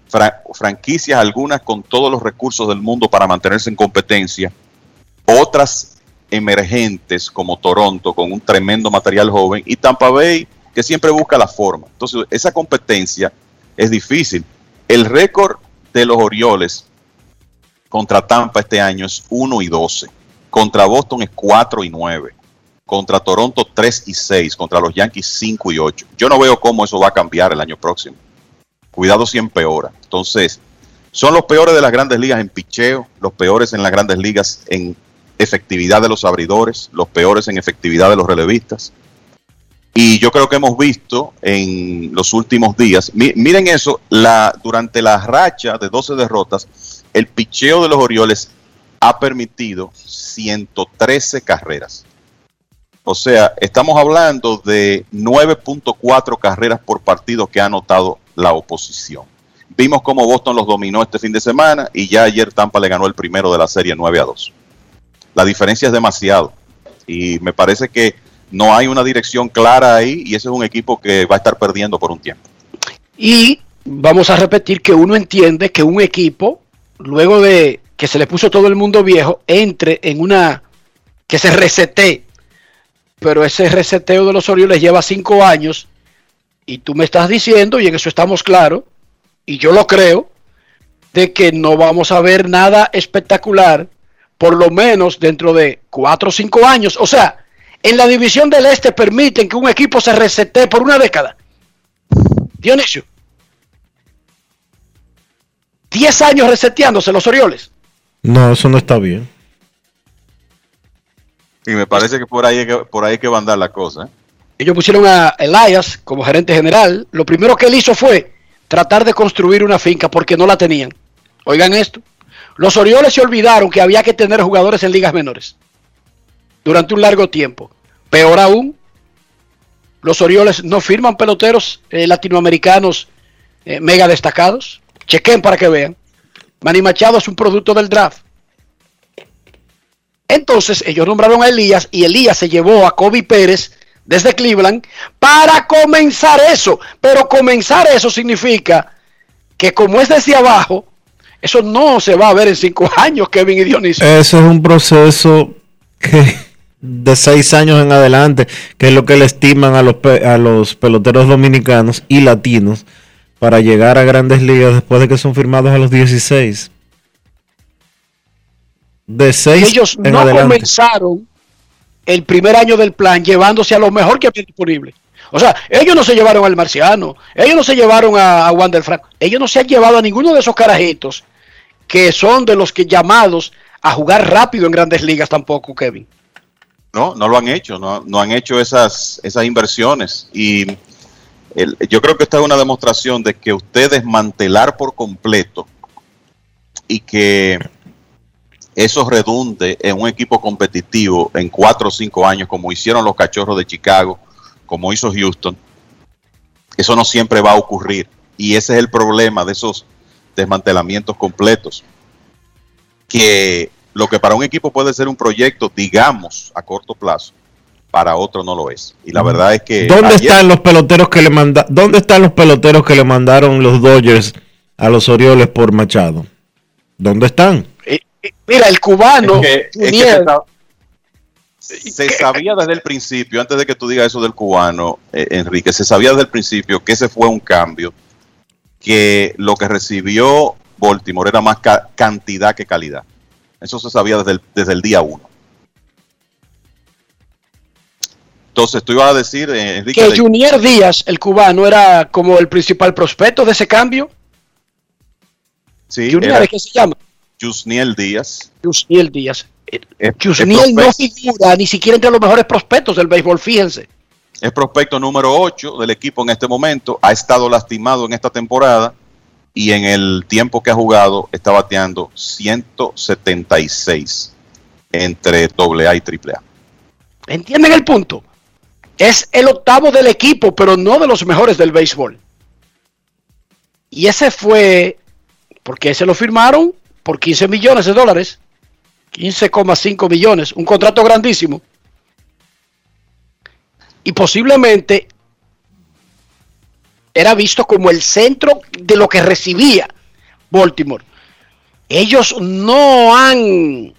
fra- franquicias algunas con todos los recursos del mundo para mantenerse en competencia, otras emergentes como Toronto con un tremendo material joven y Tampa Bay que siempre busca la forma. Entonces esa competencia es difícil. El récord de los Orioles contra Tampa este año es 1 y 12. Contra Boston es 4 y 9. Contra Toronto 3 y 6. Contra los Yankees 5 y 8. Yo no veo cómo eso va a cambiar el año próximo. Cuidado si empeora. Entonces, son los peores de las grandes ligas en picheo, los peores en las grandes ligas en efectividad de los abridores, los peores en efectividad de los relevistas. Y yo creo que hemos visto en los últimos días, mi- miren eso, durante la racha de 12 derrotas, el picheo de los Orioles ha permitido 113 carreras. O sea, estamos hablando de 9.4 carreras por partido que ha anotado la oposición. Vimos cómo Boston los dominó este fin de semana y ya ayer Tampa le ganó el primero de la serie 9 a 2. La diferencia es demasiado y me parece que no hay una dirección clara ahí y ese es un equipo que va a estar perdiendo por un tiempo. Y vamos a repetir que uno entiende que un equipo, luego de que se le puso todo el mundo viejo, entre en una que se resete. Pero ese reseteo de los Orioles lleva cinco años y tú me estás diciendo, y en eso estamos claros, y yo lo creo, de que no vamos a ver nada espectacular, por lo menos dentro de cuatro o cinco años. O sea, en la división del Este permiten que un equipo se resete por una década. Dionisio. 10 años reseteándose los Orioles. No, eso no está bien. Y me parece que por ahí, que- por ahí que va a andar la cosa. ¿eh? Ellos pusieron a Elias como gerente general. Lo primero que él hizo fue tratar de construir una finca porque no la tenían. Oigan esto. Los Orioles se olvidaron que había que tener jugadores en ligas menores durante un largo tiempo. Peor aún, los Orioles no firman peloteros eh, latinoamericanos eh, mega destacados. Chequen para que vean. Manny Machado es un producto del draft. Entonces ellos nombraron a Elías y Elías se llevó a Kobe Pérez desde Cleveland para comenzar eso. Pero comenzar eso significa que como es desde abajo, eso no se va a ver en cinco años, Kevin y Dionisio. Eso es un proceso que de seis años en adelante, que es lo que le estiman a los, a los peloteros dominicanos y latinos para llegar a grandes ligas después de que son firmados a los 16. De seis Ellos en no adelante. comenzaron el primer año del plan llevándose a lo mejor que había disponible. O sea, ellos no se llevaron al Marciano, ellos no se llevaron a, a Wander Frank, ellos no se han llevado a ninguno de esos carajitos que son de los que llamados a jugar rápido en grandes ligas tampoco, Kevin. No, no lo han hecho, no, no han hecho esas, inversiones. Y el- yo creo que esta es una demostración de que usted desmantelar por completo y que eso redunde en un equipo competitivo en cuatro o cinco años, como hicieron los cachorros de Chicago, como hizo Houston, eso no siempre va a ocurrir. Y ese es el problema de esos desmantelamientos completos. Que lo que para un equipo puede ser un proyecto, digamos, a corto plazo, para otro no lo es. Y la verdad es que ¿Dónde ayer- están los peloteros que le manda ¿Dónde están los peloteros que le mandaron los Dodgers a los Orioles por Machado? ¿Dónde están? Mira, el cubano, Es que- es que Juniel, se sa- se sabía desde el principio, antes de que tú digas eso del cubano, eh, Enrique, se sabía desde el principio que ese fue un cambio, que lo que recibió Baltimore era más ca- cantidad que calidad. Eso se sabía desde el, desde el día uno. Entonces, tú ibas a decir, eh, Enrique, que de- Junier Díaz, el cubano, era como el principal prospecto de ese cambio. sí, Junior, ¿es que se llama? Yusniel Díaz. Yusniel Díaz. Es- es Yusniel no figura ni siquiera entre los mejores prospectos del béisbol, fíjense. Es prospecto número 8 del equipo en este momento. Ha estado lastimado en esta temporada y en el tiempo que ha jugado está bateando 176 entre AA y AAA. ¿Entienden el punto? Es el octavo del equipo, pero no de los mejores del béisbol. Y ese fue porque se lo firmaron por 15 millones de dólares. 15,5 millones. Un contrato grandísimo. Y posiblemente era visto como el centro de lo que recibía Baltimore. Ellos no han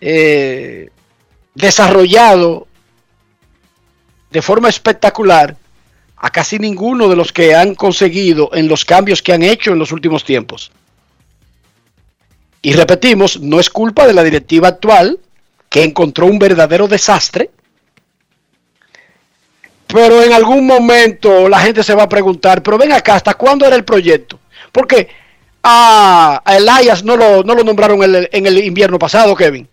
eh, desarrollado de forma espectacular a casi ninguno de los que han conseguido en los cambios que han hecho en los últimos tiempos. Y repetimos, no es culpa de la directiva actual, que encontró un verdadero desastre, pero en algún momento la gente se va a preguntar, pero ven acá, ¿hasta cuándo era el proyecto? Porque a, a Elias no lo, no lo nombraron en el, en el invierno pasado, Kevin.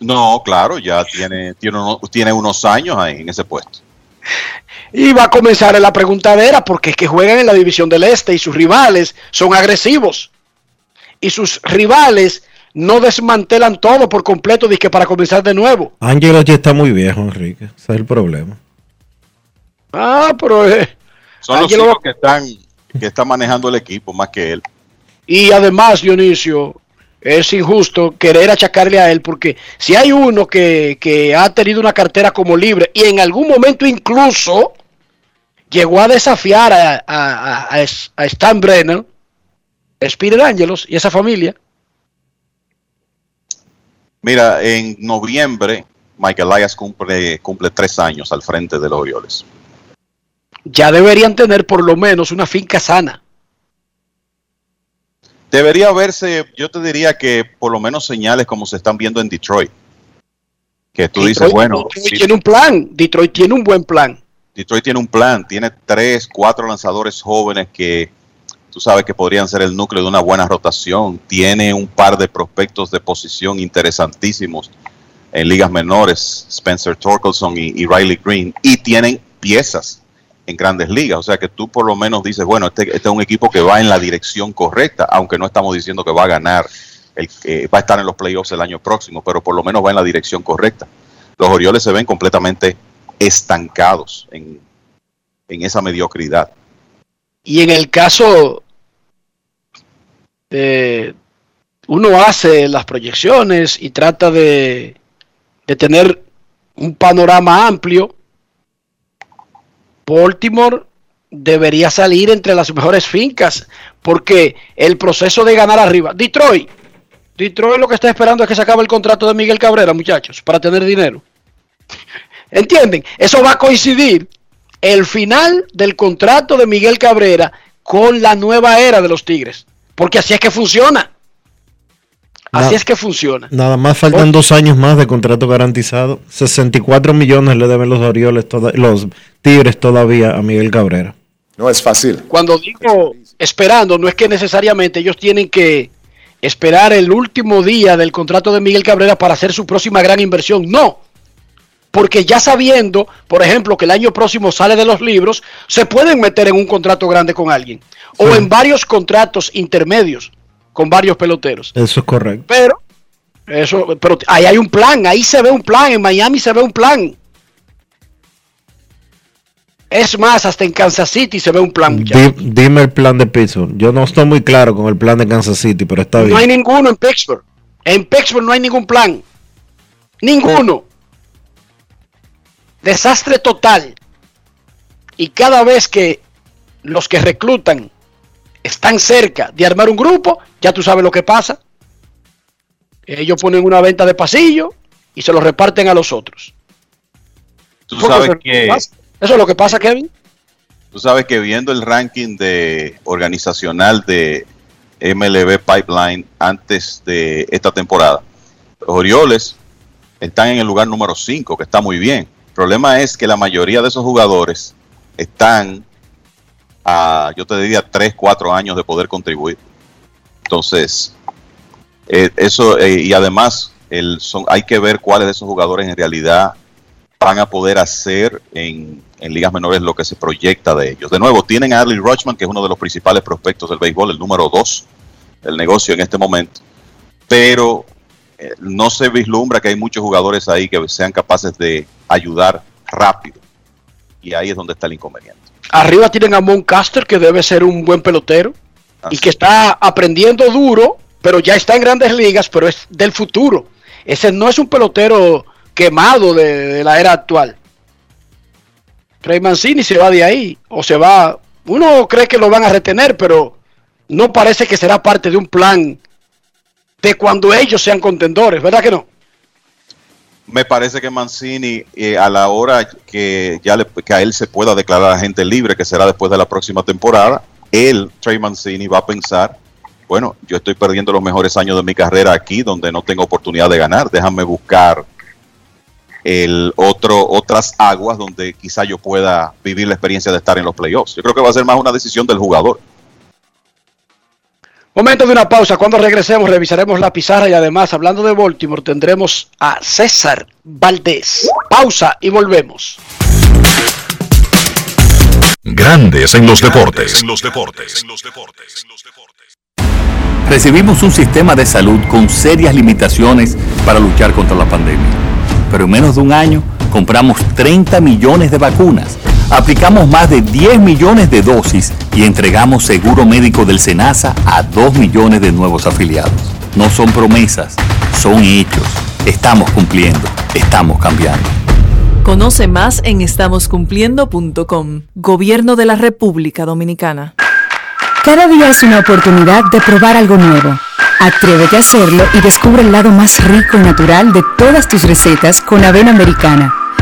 No, claro, ya tiene, tiene, uno- tiene unos años ahí en ese puesto. Y va a comenzar en la preguntadera porque es que juegan en la división del este y sus rivales son agresivos. Y sus rivales no desmantelan todo por completo dizque para comenzar de nuevo. Ángelo ya está muy viejo, Enrique. Ese es el problema. Ah, pero... eh, Son los hijos que están, que están manejando el equipo más que él. Y además, Dionisio, es injusto querer achacarle a él porque si hay uno que, que ha tenido una cartera como libre y en algún momento incluso llegó a desafiar a, a, a- a- a Stan Brennan, es Peter Angelos y esa familia. Mira, en noviembre Mike Elias cumple, cumple tres años al frente de los Orioles. Ya deberían tener por lo menos una finca sana. Debería verse, yo te diría que por lo menos señales como se están viendo en Detroit. Que tú dices, bueno, Detroit sí, tiene un plan. Detroit tiene un buen plan. Detroit tiene un plan, tiene tres, cuatro lanzadores jóvenes que tú sabes que podrían ser el núcleo de una buena rotación. Tiene un par de prospectos de posición interesantísimos en ligas menores, Spencer Torkelson y, Riley Green, y tienen piezas en grandes ligas. O sea que tú por lo menos dices, bueno, este, este es un equipo que va en la dirección correcta, aunque no estamos diciendo que va a ganar, el, que va a estar en los playoffs el año próximo, pero por lo menos va en la dirección correcta. Los Orioles se ven completamente estancados en, en esa mediocridad. Y en el caso de uno hace las proyecciones y trata de, de tener un panorama amplio, Baltimore debería salir entre las mejores fincas porque el proceso de ganar arriba, Detroit, Detroit lo que está esperando es que se acabe el contrato de Miguel Cabrera, muchachos, para tener dinero. ¿Entienden? Eso va a coincidir el final del contrato de Miguel Cabrera con la nueva era de los Tigres. Porque así es que funciona. Así es que funciona. Nada más faltan dos años más de contrato garantizado. 64 millones le deben los Orioles, toda- los Tigres todavía a Miguel Cabrera. No es fácil. Cuando digo esperando, no es que necesariamente ellos tienen que esperar el último día del contrato de Miguel Cabrera para hacer su próxima gran inversión. No. Porque ya sabiendo, por ejemplo, que el año próximo sale de los libros, se pueden meter en un contrato grande con alguien. O en varios contratos intermedios con varios peloteros. Eso es correcto. Pero, eso, pero ahí hay un plan, ahí se ve un plan, en Miami se ve un plan. Es más, hasta en Kansas City se ve un plan. muchachos. Di- dime el plan de Pittsburgh. Yo no estoy muy claro con el plan de Kansas City, pero está No hay bien. ninguno en Pittsburgh. En Pittsburgh no hay ningún plan. Ninguno. Desastre total. Y cada vez que los que reclutan están cerca de armar un grupo, ya tú sabes lo que pasa. Ellos ponen una venta de pasillo y se lo reparten a los otros. Tú sabes eso es lo que pasa. Eso es lo que pasa, Kevin. Tú sabes que viendo el ranking de organizacional de MLB Pipeline antes de esta temporada, los Orioles están en el lugar número 5, que está muy bien. El problema es que la mayoría de esos jugadores están a, yo te diría, 3, 4 años de poder contribuir. Entonces, eh, eso, eh, y además, hay que ver cuáles de esos jugadores en realidad van a poder hacer en, ligas menores lo que se proyecta de ellos. De nuevo, tienen a Adley Rutschman, que es uno de los principales prospectos del béisbol, el número dos del negocio en este momento. Pero no se vislumbra que hay muchos jugadores ahí que sean capaces de ayudar rápido. Y ahí es donde está el inconveniente. Arriba tienen a Moncaster, que debe ser un buen pelotero. y que está aprendiendo duro, pero ya está en grandes ligas, pero es del futuro. Ese no es un pelotero quemado de, de la era actual. Trey Mancini se va de ahí, o se va. Uno cree que lo van a retener, pero no parece que será parte de un plan de cuando ellos sean contendores, ¿verdad que no? Me parece que Mancini, eh, a la hora que ya le- que a él se pueda declarar agente libre, que será después de la próxima temporada, él, Trey Mancini, va a pensar, bueno, yo estoy perdiendo los mejores años de mi carrera aquí, donde no tengo oportunidad de ganar, déjame buscar el otro, otras aguas donde quizá yo pueda vivir la experiencia de estar en los playoffs. Yo creo que va a ser más una decisión del jugador. Momento de una pausa. Cuando regresemos revisaremos la pizarra y además, hablando de Baltimore, tendremos a César Valdés. Pausa y volvemos. Grandes en los deportes. Recibimos un sistema de salud con serias limitaciones para luchar contra la pandemia. Pero en menos de un año compramos 30 millones de vacunas, aplicamos más de 10 millones de dosis y entregamos seguro médico del SENASA a 2 millones de nuevos afiliados. No son promesas, son hechos. Estamos cumpliendo, estamos cambiando. Conoce más en estamoscumpliendo.com. Gobierno de la República Dominicana. Cada día es una oportunidad de probar algo nuevo. Atrévete a hacerlo y descubre el lado más rico y natural de todas tus recetas con avena americana.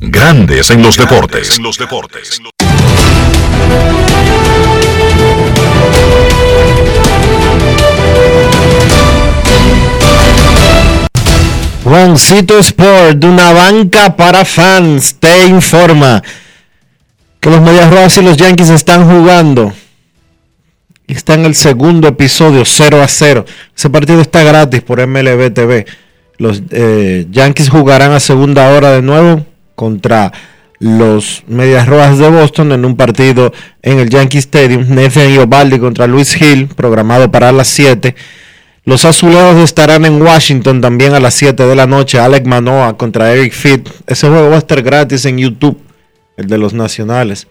Grandes en los deportes. Juancito Sport, de una banca para fans, te informa que los Medias Rojas y los Yankees están jugando. Y está en el segundo episodio, 0 a 0. Ese partido está gratis por MLB TV. Los eh, Yankees jugarán a segunda hora de nuevo contra los Medias Rojas de Boston en un partido en el Yankee Stadium. Nathan Iovaldi contra Luis Hill, programado para las 7. Los azulejos estarán en Washington también a las 7 de la noche. Alec Manoa contra Eric Fit. Ese juego va a estar gratis en YouTube, el de los nacionales.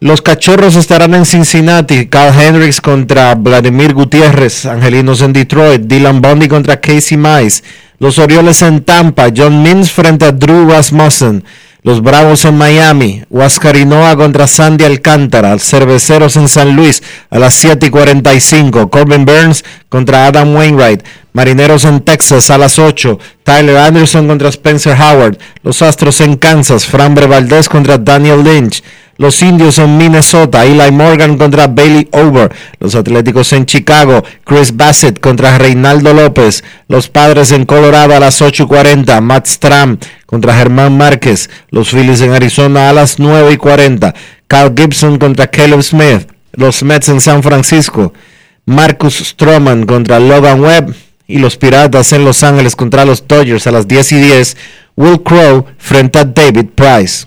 Los cachorros estarán en Cincinnati. Carl Hendricks contra Vladimir Gutiérrez. Angelinos en Detroit. Dylan Bundy contra Casey Mize. Los Orioles en Tampa. John Means frente a Drew Rasmussen. Los Bravos en Miami. Huascarinoa contra Sandy Alcántara. Cerveceros en San Luis a las 7 y 45. Corbin Burns contra Adam Wainwright. Marineros en Texas a las 8. Tyler Anderson contra Spencer Howard. Los Astros en Kansas. Frambre Valdez contra Daniel Lynch. Los Indios en Minnesota, Eli Morgan contra Bailey Over. Los Atléticos en Chicago, Chris Bassett contra Reinaldo López. Los Padres en Colorado a las 8.40, Matt Stram contra Germán Márquez. Los Phillies en Arizona a las 9.40, Carl Gibson contra Caleb Smith. Los Mets en San Francisco, Marcus Stroman contra Logan Webb. Y los Piratas en Los Ángeles contra los Dodgers a las 10 y 10, Will Crow frente a David Price.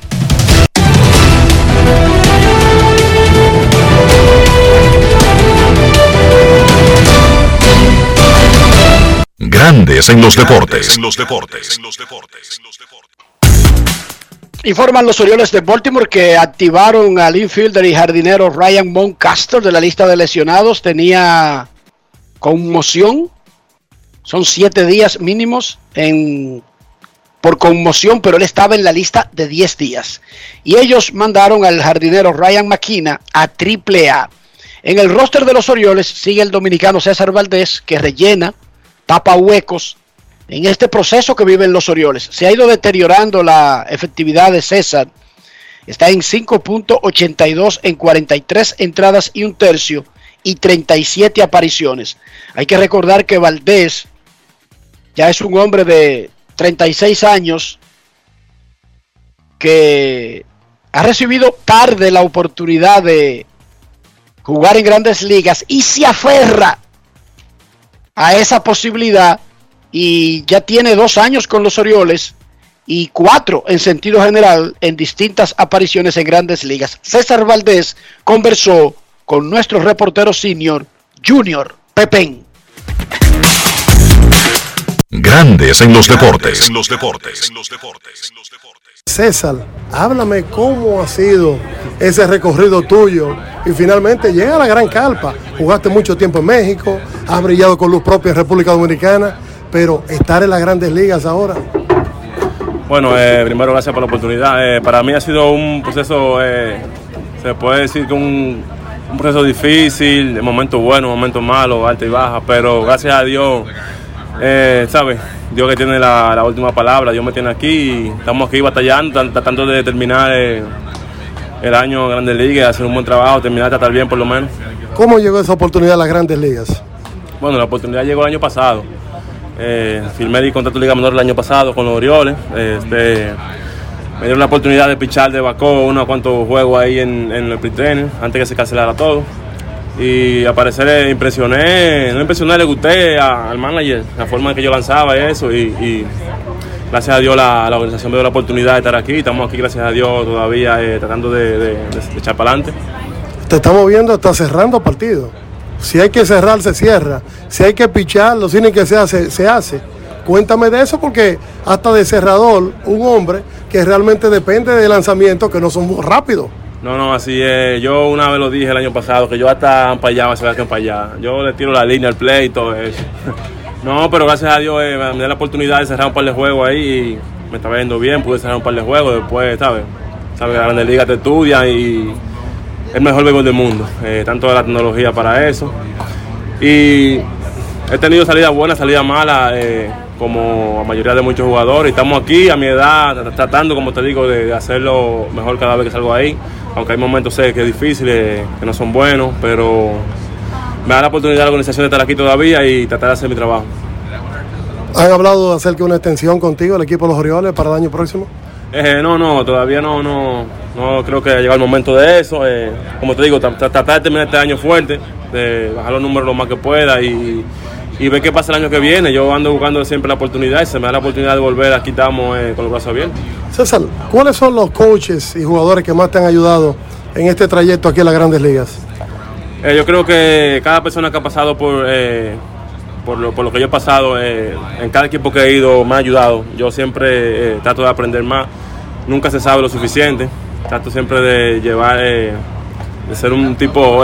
Grandes en los deportes. Informan los Orioles de Baltimore que activaron al infielder y jardinero Ryan Moncaster de la lista de lesionados. Tenía conmoción. Son siete días mínimos en, por conmoción, pero él estaba en la lista de 10 días. Y ellos mandaron al jardinero Ryan McKenna a AAA. En el roster de los Orioles sigue el dominicano César Valdés, que rellena tapa huecos en este proceso que viven los Orioles. Se ha ido deteriorando la efectividad de César. Está en 5.82 en 43 entradas y un tercio y 37 apariciones. Hay que recordar que Valdés ya es un hombre de 36 años que ha recibido tarde la oportunidad de jugar en grandes ligas y se aferra a esa posibilidad y ya tiene dos años con los Orioles y cuatro en sentido general en distintas apariciones en grandes ligas. César Valdés conversó con nuestro reportero senior, Junior Pepén. Grandes en los deportes. En los deportes. César, háblame cómo ha sido ese recorrido tuyo y finalmente llega a la Gran Calpa. Jugaste mucho tiempo en México, has brillado con luz propia en República Dominicana, pero estar en las grandes ligas ahora. Bueno, eh, primero gracias por la oportunidad. Eh, para mí ha sido un proceso, eh, se puede decir que un, un proceso difícil, de momentos buenos, momentos malos, alta y baja, pero gracias a Dios, eh, ¿sabes? Dios que tiene la, la última palabra, Dios me tiene aquí y estamos aquí batallando, tan- tratando de terminar eh, el año en Grandes Ligas, hacer un buen trabajo, terminar de tratar bien por lo menos. ¿Cómo llegó esa oportunidad a las grandes ligas? Bueno, la oportunidad llegó el año pasado. Eh, firmé el contrato de Liga Menor el año pasado con los Orioles. Este, me dieron la oportunidad de pichar de Bacó unos cuantos juegos ahí en, en el pre antes que se cancelara todo. Y al parecer impresioné, no impresioné, le gusté a- al manager, la forma en que yo lanzaba y eso. Y, gracias a Dios la, la organización me dio la oportunidad de estar aquí. Estamos aquí, gracias a Dios, todavía eh, tratando de, de- de echar para adelante. Te estamos viendo hasta cerrando partidos. Si hay que cerrar, se cierra. Si hay que pichar, lo tiene que se se hace. Cuéntame de eso porque hasta de cerrador, un hombre que realmente depende de lanzamientos que no son muy rápidos. No, no, así es. Yo una vez lo dije el año pasado, que yo hasta empallaba, se que empallaba. Yo le tiro la línea al play y todo eso. No, pero gracias a Dios eh, me dio la oportunidad de cerrar un par de juegos ahí y me estaba yendo bien, pude cerrar un par de juegos. Después, ¿sabes? Sabes la Grande Liga te estudia y el mejor béisbol del mundo. Eh, tanto la tecnología para eso. Y he tenido salidas buenas, salidas malas, eh, como la mayoría de muchos jugadores. Estamos aquí a mi edad, tra- tratando, como te digo, de, hacerlo mejor cada vez que salgo ahí. Aunque hay momentos sé que es difícil, eh, que no son buenos, pero me da la oportunidad de la organización de estar aquí todavía y tratar de hacer mi trabajo. ¿Han hablado de una extensión contigo, el equipo de los Orioles, para el año próximo? Eh, no, no, todavía no, no, no creo que ha llegado el momento de eso. eh, como te digo, tra- tra- tratar de terminar este año fuerte, de bajar los números lo más que pueda y, y ver qué pasa el año que viene. Yo ando buscando siempre la oportunidad y se me da la oportunidad de volver, aquí estamos eh, con los brazos abiertos. César, ¿cuáles son los coaches y jugadores que más te han ayudado en este trayecto aquí en las grandes ligas? Eh, yo creo que cada persona que ha pasado por, eh, por, lo, por lo que yo he pasado, en cada equipo que he ido me ha ayudado. Yo siempre trato de aprender más. Nunca se sabe lo suficiente. Trato siempre de llevar, de ser un tipo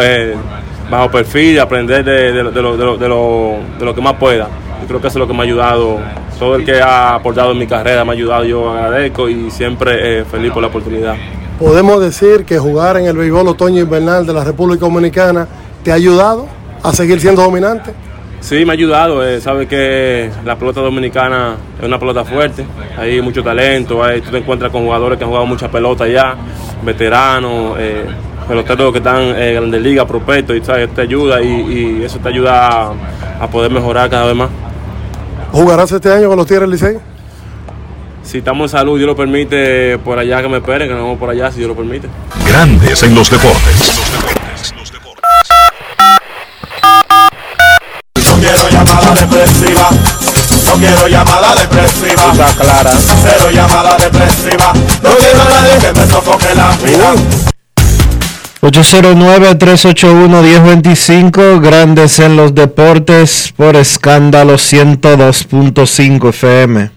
bajo perfil, de aprender de, de lo- de lo, de lo- de lo- de lo que más pueda. Yo creo que eso es lo que me ha ayudado. Todo el que ha aportado en mi carrera me ha ayudado, yo agradezco y siempre eh, feliz por la oportunidad. Podemos decir que jugar en el béisbol otoño invernal de la República Dominicana te ha ayudado a seguir siendo dominante. Sí, me ha ayudado. Eh, sabe que la pelota dominicana es una pelota fuerte. Hay mucho talento. Hay, tú te encuentras con jugadores que han jugado mucha pelota ya, veteranos, eh, peloteros que están en grandes ligas, prospectos, y ¿sabes? te ayuda y, y eso te ayuda a, a poder mejorar cada vez más. ¿Jugarás este año con los Tigres Licey? Si estamos en salud, Dios lo permite, por allá que me esperen, que nos vamos por allá, si Dios lo permite. Grandes en los deportes. No quiero llamada depresiva. No quiero llamada depresiva. clara. Cero llamada depresiva. No quiero a nadie que me sofoque la vida. 809-381-1025, Grandes en los Deportes, por escándalo 102.5 FM.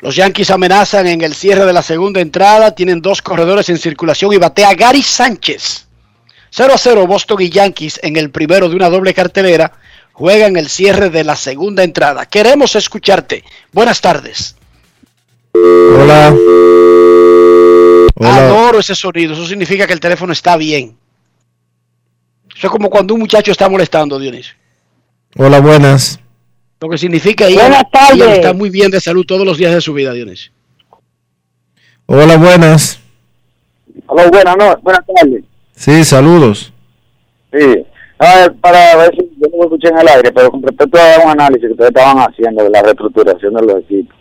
Los Yankees amenazan en el cierre de la segunda entrada. Tienen dos corredores en circulación y batea Gary Sánchez. 0 a 0 Boston y Yankees en el primero de una doble cartelera. Juegan el cierre de la segunda entrada. Queremos escucharte. Buenas tardes. Hola. Hola. Adoro ese sonido. Eso significa que el teléfono está bien. Eso es como cuando un muchacho está molestando, Dionisio. Hola, buenas. Lo que significa que está muy bien de salud todos los días de su vida, Dionisio. Hola, buenas. Hola, buenas, no, buenas tardes. Sí, saludos. Sí. A ver, para ver si yo no lo escuché en el aire, pero con respecto a un análisis que ustedes estaban haciendo de la reestructuración de los equipos.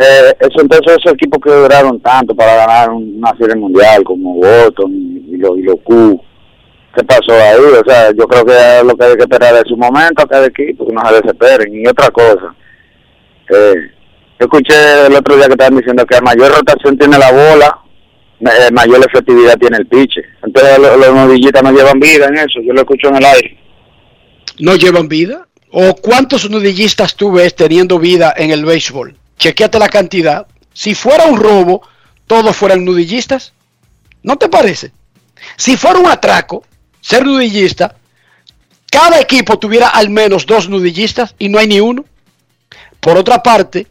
Eh, eso, entonces esos equipos que duraron tanto para ganar una serie mundial como Boston y, los y los Q, ¿qué pasó ahí? O sea, yo creo que es lo que hay que esperar de su momento a cada equipo, que no se desesperen. Y otra cosa, eh, yo escuché el otro día que estaban diciendo que a mayor rotación tiene la bola, eh, mayor efectividad tiene el piche. Entonces los, los nudillitas no llevan vida en eso, yo lo escucho en el aire. ¿No llevan vida? ¿O cuántos nudillistas tú ves teniendo vida en el béisbol? Chequeate la cantidad. Si fuera un robo, todos fueran nudillistas. ¿No te parece? Si fuera un atraco, ser nudillista, cada equipo tuviera al menos dos nudillistas y no hay ni uno. Por otra parte,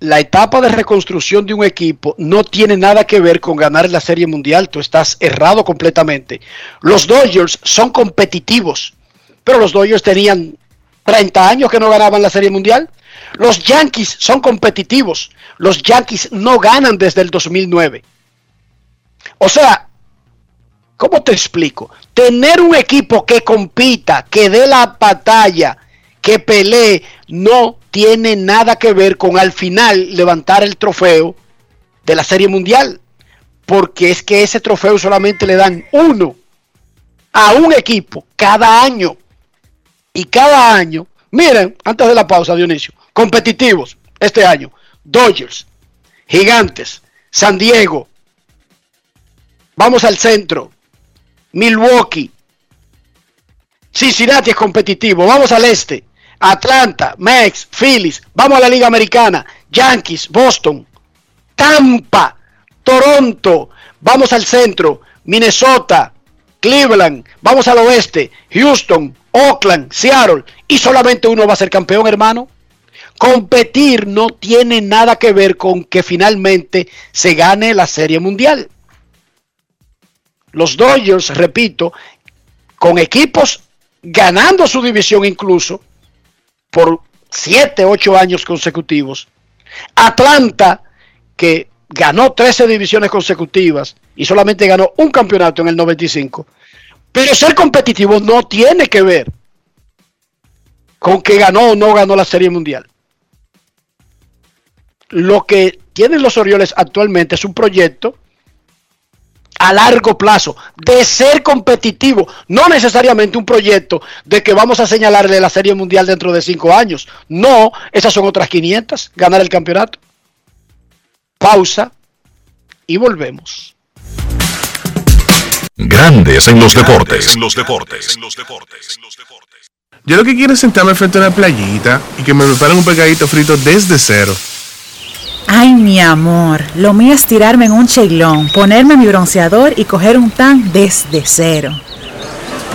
la etapa de reconstrucción de un equipo no tiene nada que ver con ganar la Serie Mundial. Tú estás errado completamente. Los Dodgers son competitivos, pero los Dodgers tenían 30 años que no ganaban la Serie Mundial. Los Yankees son competitivos. Los Yankees no ganan desde el 2009. O sea, ¿cómo te explico? Tener un equipo que compita, que dé la batalla, que pelee, no tiene nada que ver con al final levantar el trofeo de la Serie Mundial. Porque es que ese trofeo solamente le dan uno a un equipo cada año. Y cada año, miren, antes de la pausa, Dionisio, competitivos este año, Dodgers, Gigantes, San Diego, vamos al centro, Milwaukee, Cincinnati es competitivo, vamos al este, Atlanta, Mex, Phillies, vamos a la Liga Americana, Yankees, Boston, Tampa, Toronto, vamos al centro, Minnesota, Cleveland, vamos al oeste, Houston, Oakland, Seattle, y solamente uno va a ser campeón, hermano. Competir no tiene nada que ver con que finalmente se gane la Serie Mundial. Los Dodgers, repito, con equipos ganando su división incluso por 7, 8 años consecutivos. Atlanta, que ganó 13 divisiones consecutivas y solamente ganó un campeonato en el 95. Pero ser competitivo no tiene que ver con que ganó o no ganó la Serie Mundial. Lo que tienen los Orioles actualmente es un proyecto a largo plazo, de ser competitivo, no necesariamente un proyecto de que vamos a señalarle la Serie Mundial dentro de cinco años. No, esas son otras 500, ganar el campeonato. Pausa y volvemos. Grandes en los deportes. En los deportes. Yo lo que quiero es sentarme frente a una playita y que me preparen un pegadito frito desde cero. Ay, mi amor, lo mío es tirarme en un cheilón, ponerme mi bronceador y coger un tan desde cero.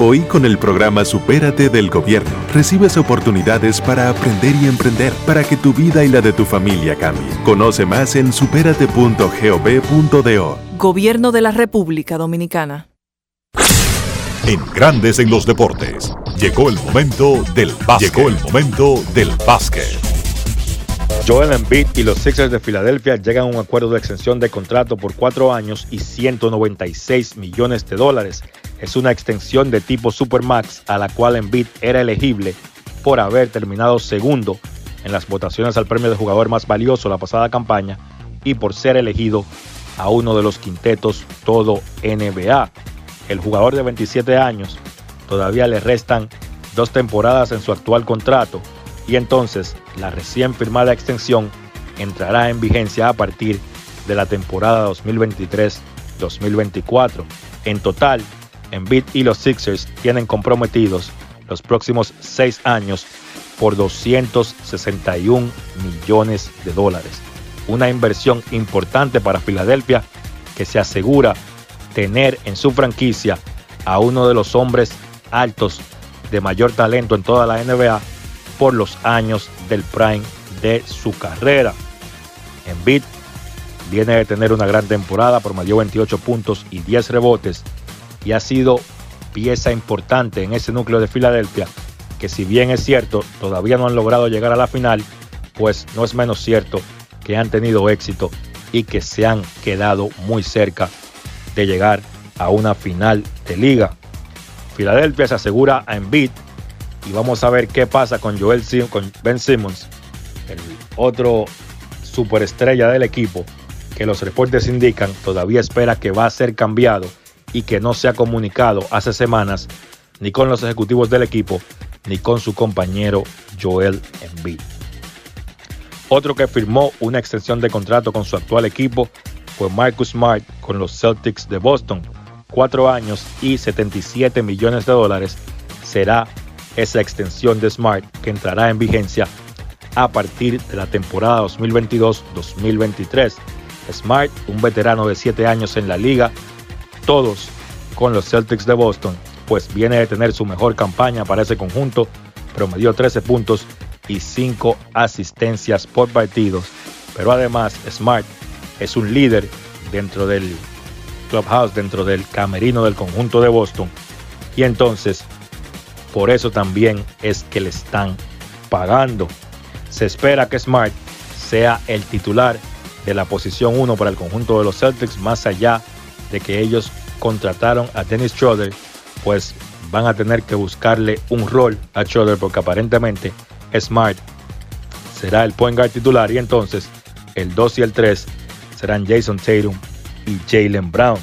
Hoy con el programa Supérate del Gobierno recibes oportunidades para aprender y emprender para que tu vida y la de tu familia cambie. Conoce más en superate.gov.do. Gobierno de la República Dominicana. En Grandes en los Deportes. Llegó el momento del básquet. Llegó el momento del básquet. Joel Embiid y los Sixers de Filadelfia llegan a un acuerdo de extensión de contrato por cuatro años y 196 millones de dólares. Es una extensión de tipo Supermax a la cual Embiid era elegible por haber terminado segundo en las votaciones al premio de jugador más valioso la pasada campaña y por ser elegido a uno de los quintetos todo NBA. El jugador de 27 años todavía le restan dos temporadas en su actual contrato y entonces la recién firmada extensión entrará en vigencia a partir de la temporada 2023-2024. En total, Embiid y los Sixers tienen comprometidos los próximos seis años por 261 millones de dólares. Una inversión importante para Filadelfia que se asegura tener en su franquicia a uno de los hombres altos de mayor talento en toda la NBA por los años del prime de su carrera. Embiid viene de tener una gran temporada, promedió 28 puntos y 10 rebotes y ha sido pieza importante en ese núcleo de Filadelfia, que si bien es cierto, todavía no han logrado llegar a la final, pues no es menos cierto que han tenido éxito y que se han quedado muy cerca de llegar a una final de liga. Filadelfia se asegura a Embiid y vamos a ver qué pasa con Joel Ben Simmons, el otro superestrella del equipo, que los reportes indican todavía espera que va a ser cambiado y que no se ha comunicado hace semanas ni con los ejecutivos del equipo ni con su compañero Joel Embiid. Otro que firmó una extensión de contrato con su actual equipo fue Marcus Smart con los Celtics de Boston. Cuatro años y 77 millones de dólares será esa extensión de Smart que entrará en vigencia a partir de la temporada 2022-2023. Smart, un veterano de 7 años en la liga, todos con los Celtics de Boston, pues viene de tener su mejor campaña para ese conjunto, promedió 13 puntos y 5 asistencias por partidos, pero además Smart es un líder dentro del clubhouse, dentro del camerino del conjunto de Boston, y entonces por eso también es que le están pagando. Se espera que Smart sea el titular de la posición 1 para el conjunto de los Celtics, más allá de que ellos contrataron a Dennis Schroeder, pues van a tener que buscarle un rol a Schroeder porque aparentemente Smart será el point guard titular y entonces el 2 y el 3 serán Jason Tatum y Jalen Brown.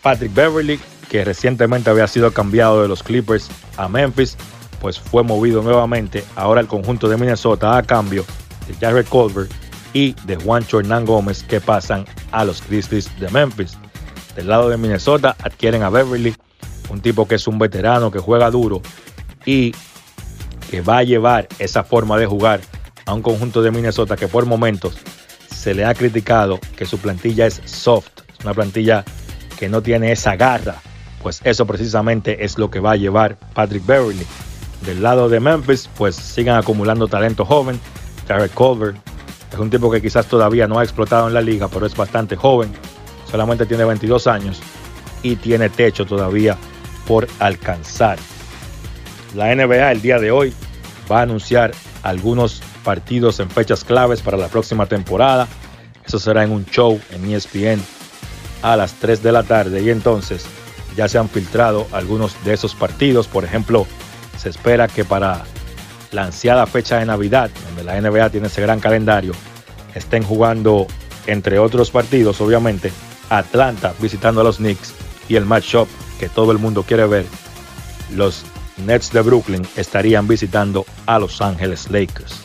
Patrick Beverly, que recientemente había sido cambiado de los Clippers a Memphis, pues fue movido nuevamente ahora el conjunto de Minnesota a cambio de Jared Colbert y de Juancho Hernán Gómez que pasan a los Grizzlies de Memphis. Del lado de Minnesota adquieren a Beverly, un tipo que es un veterano, que juega duro y que va a llevar esa forma de jugar a un conjunto de Minnesota que por momentos se le ha criticado que su plantilla es soft, una plantilla que no tiene esa garra. Pues eso precisamente es lo que va a llevar Patrick Beverly. Del lado de Memphis, pues sigan acumulando talento joven. Jared Culver es un tipo que quizás todavía no ha explotado en la liga, pero es bastante joven solamente tiene 22 años y tiene techo todavía por alcanzar. La NBA el día de hoy va a anunciar algunos partidos en fechas claves para la próxima temporada. Eso será en un show en ESPN a las 3 de la tarde y entonces ya se han filtrado algunos de esos partidos. Por ejemplo, se espera que para la ansiada fecha de Navidad, donde la NBA tiene ese gran calendario, estén jugando, entre otros partidos, obviamente, Atlanta visitando a los Knicks y el matchup que todo el mundo quiere ver, los Nets de Brooklyn estarían visitando a Los Ángeles Lakers.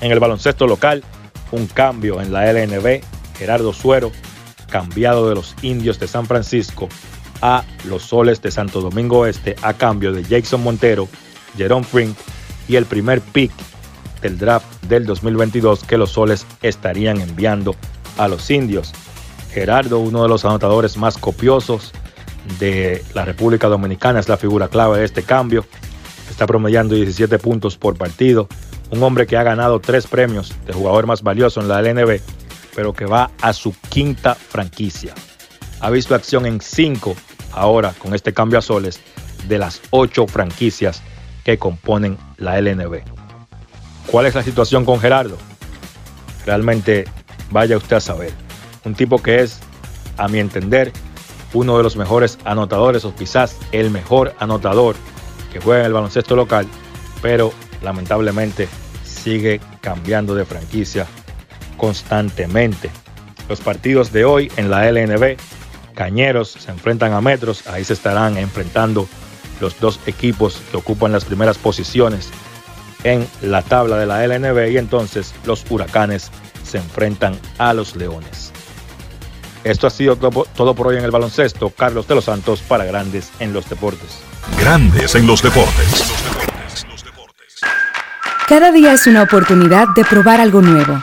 En el baloncesto local, un cambio en la LNB, Gerardo Suero, cambiado de los Indios de San Francisco a los Soles de Santo Domingo Este a cambio de Jason Montero, Jerome Frink y el primer pick del draft del 2022 que los Soles estarían enviando a los Indios. Gerardo, uno de los anotadores más copiosos de la República Dominicana, es la figura clave de este cambio. Está promediando 17 puntos por partido. Un hombre que ha ganado tres premios de jugador más valioso en la LNB, pero que va a su quinta franquicia. Ha visto acción en cinco ahora con este cambio a soles de las ocho franquicias que componen la LNB. ¿Cuál es la situación con Gerardo? Realmente vaya usted a saber un tipo que es, a mi entender, uno de los mejores anotadores o quizás el mejor anotador que juega en el baloncesto local, pero lamentablemente sigue cambiando de franquicia constantemente. Los partidos de hoy en la LNB, Cañeros se enfrentan a Metros, ahí se estarán enfrentando los dos equipos que ocupan las primeras posiciones en la tabla de la LNB y entonces los Huracanes se enfrentan a los Leones. Esto ha sido todo por hoy en el baloncesto. Carlos de los Santos para Grandes en los Deportes. Grandes en los Deportes. Cada día es una oportunidad de probar algo nuevo.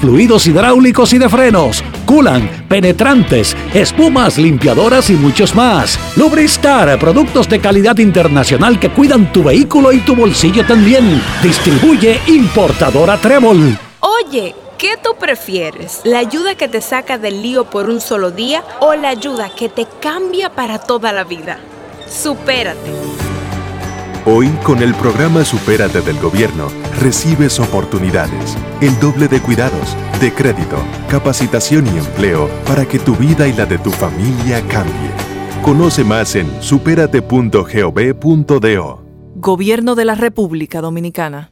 fluidos hidráulicos y de frenos, culan, penetrantes, espumas, limpiadoras y muchos más. Lubristar, productos de calidad internacional que cuidan tu vehículo y tu bolsillo también. Distribuye importadora Trébol. Oye, ¿qué tú prefieres? ¿La ayuda que te saca del lío por un solo día o la ayuda que te cambia para toda la vida? Supérate. Hoy, con el programa Supérate del Gobierno, recibes oportunidades, el doble de cuidados, de crédito, capacitación y empleo para que tu vida y la de tu familia cambie. Conoce más en superate.gov.do. Gobierno de la República Dominicana.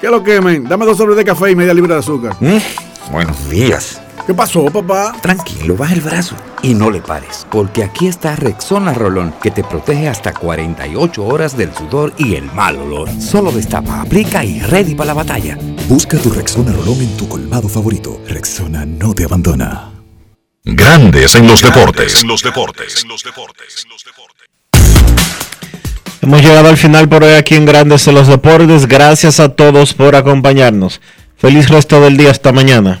¿Qué lo quemen? Dame dos sobres de café y media libra de azúcar. Mm, buenos días. ¿Qué pasó, papá? Tranquilo, baja el brazo y no le pares, porque aquí está Rexona Rolón, que te protege hasta 48 horas del sudor y el mal olor. Solo destapa, aplica y ready para la batalla. Busca tu Rexona Rolón en tu colmado favorito. Rexona no te abandona. Grandes en los deportes. En los deportes. Hemos llegado al final por hoy aquí en Grandes en los Deportes. Gracias a todos por acompañarnos. Feliz resto del día. Hasta mañana.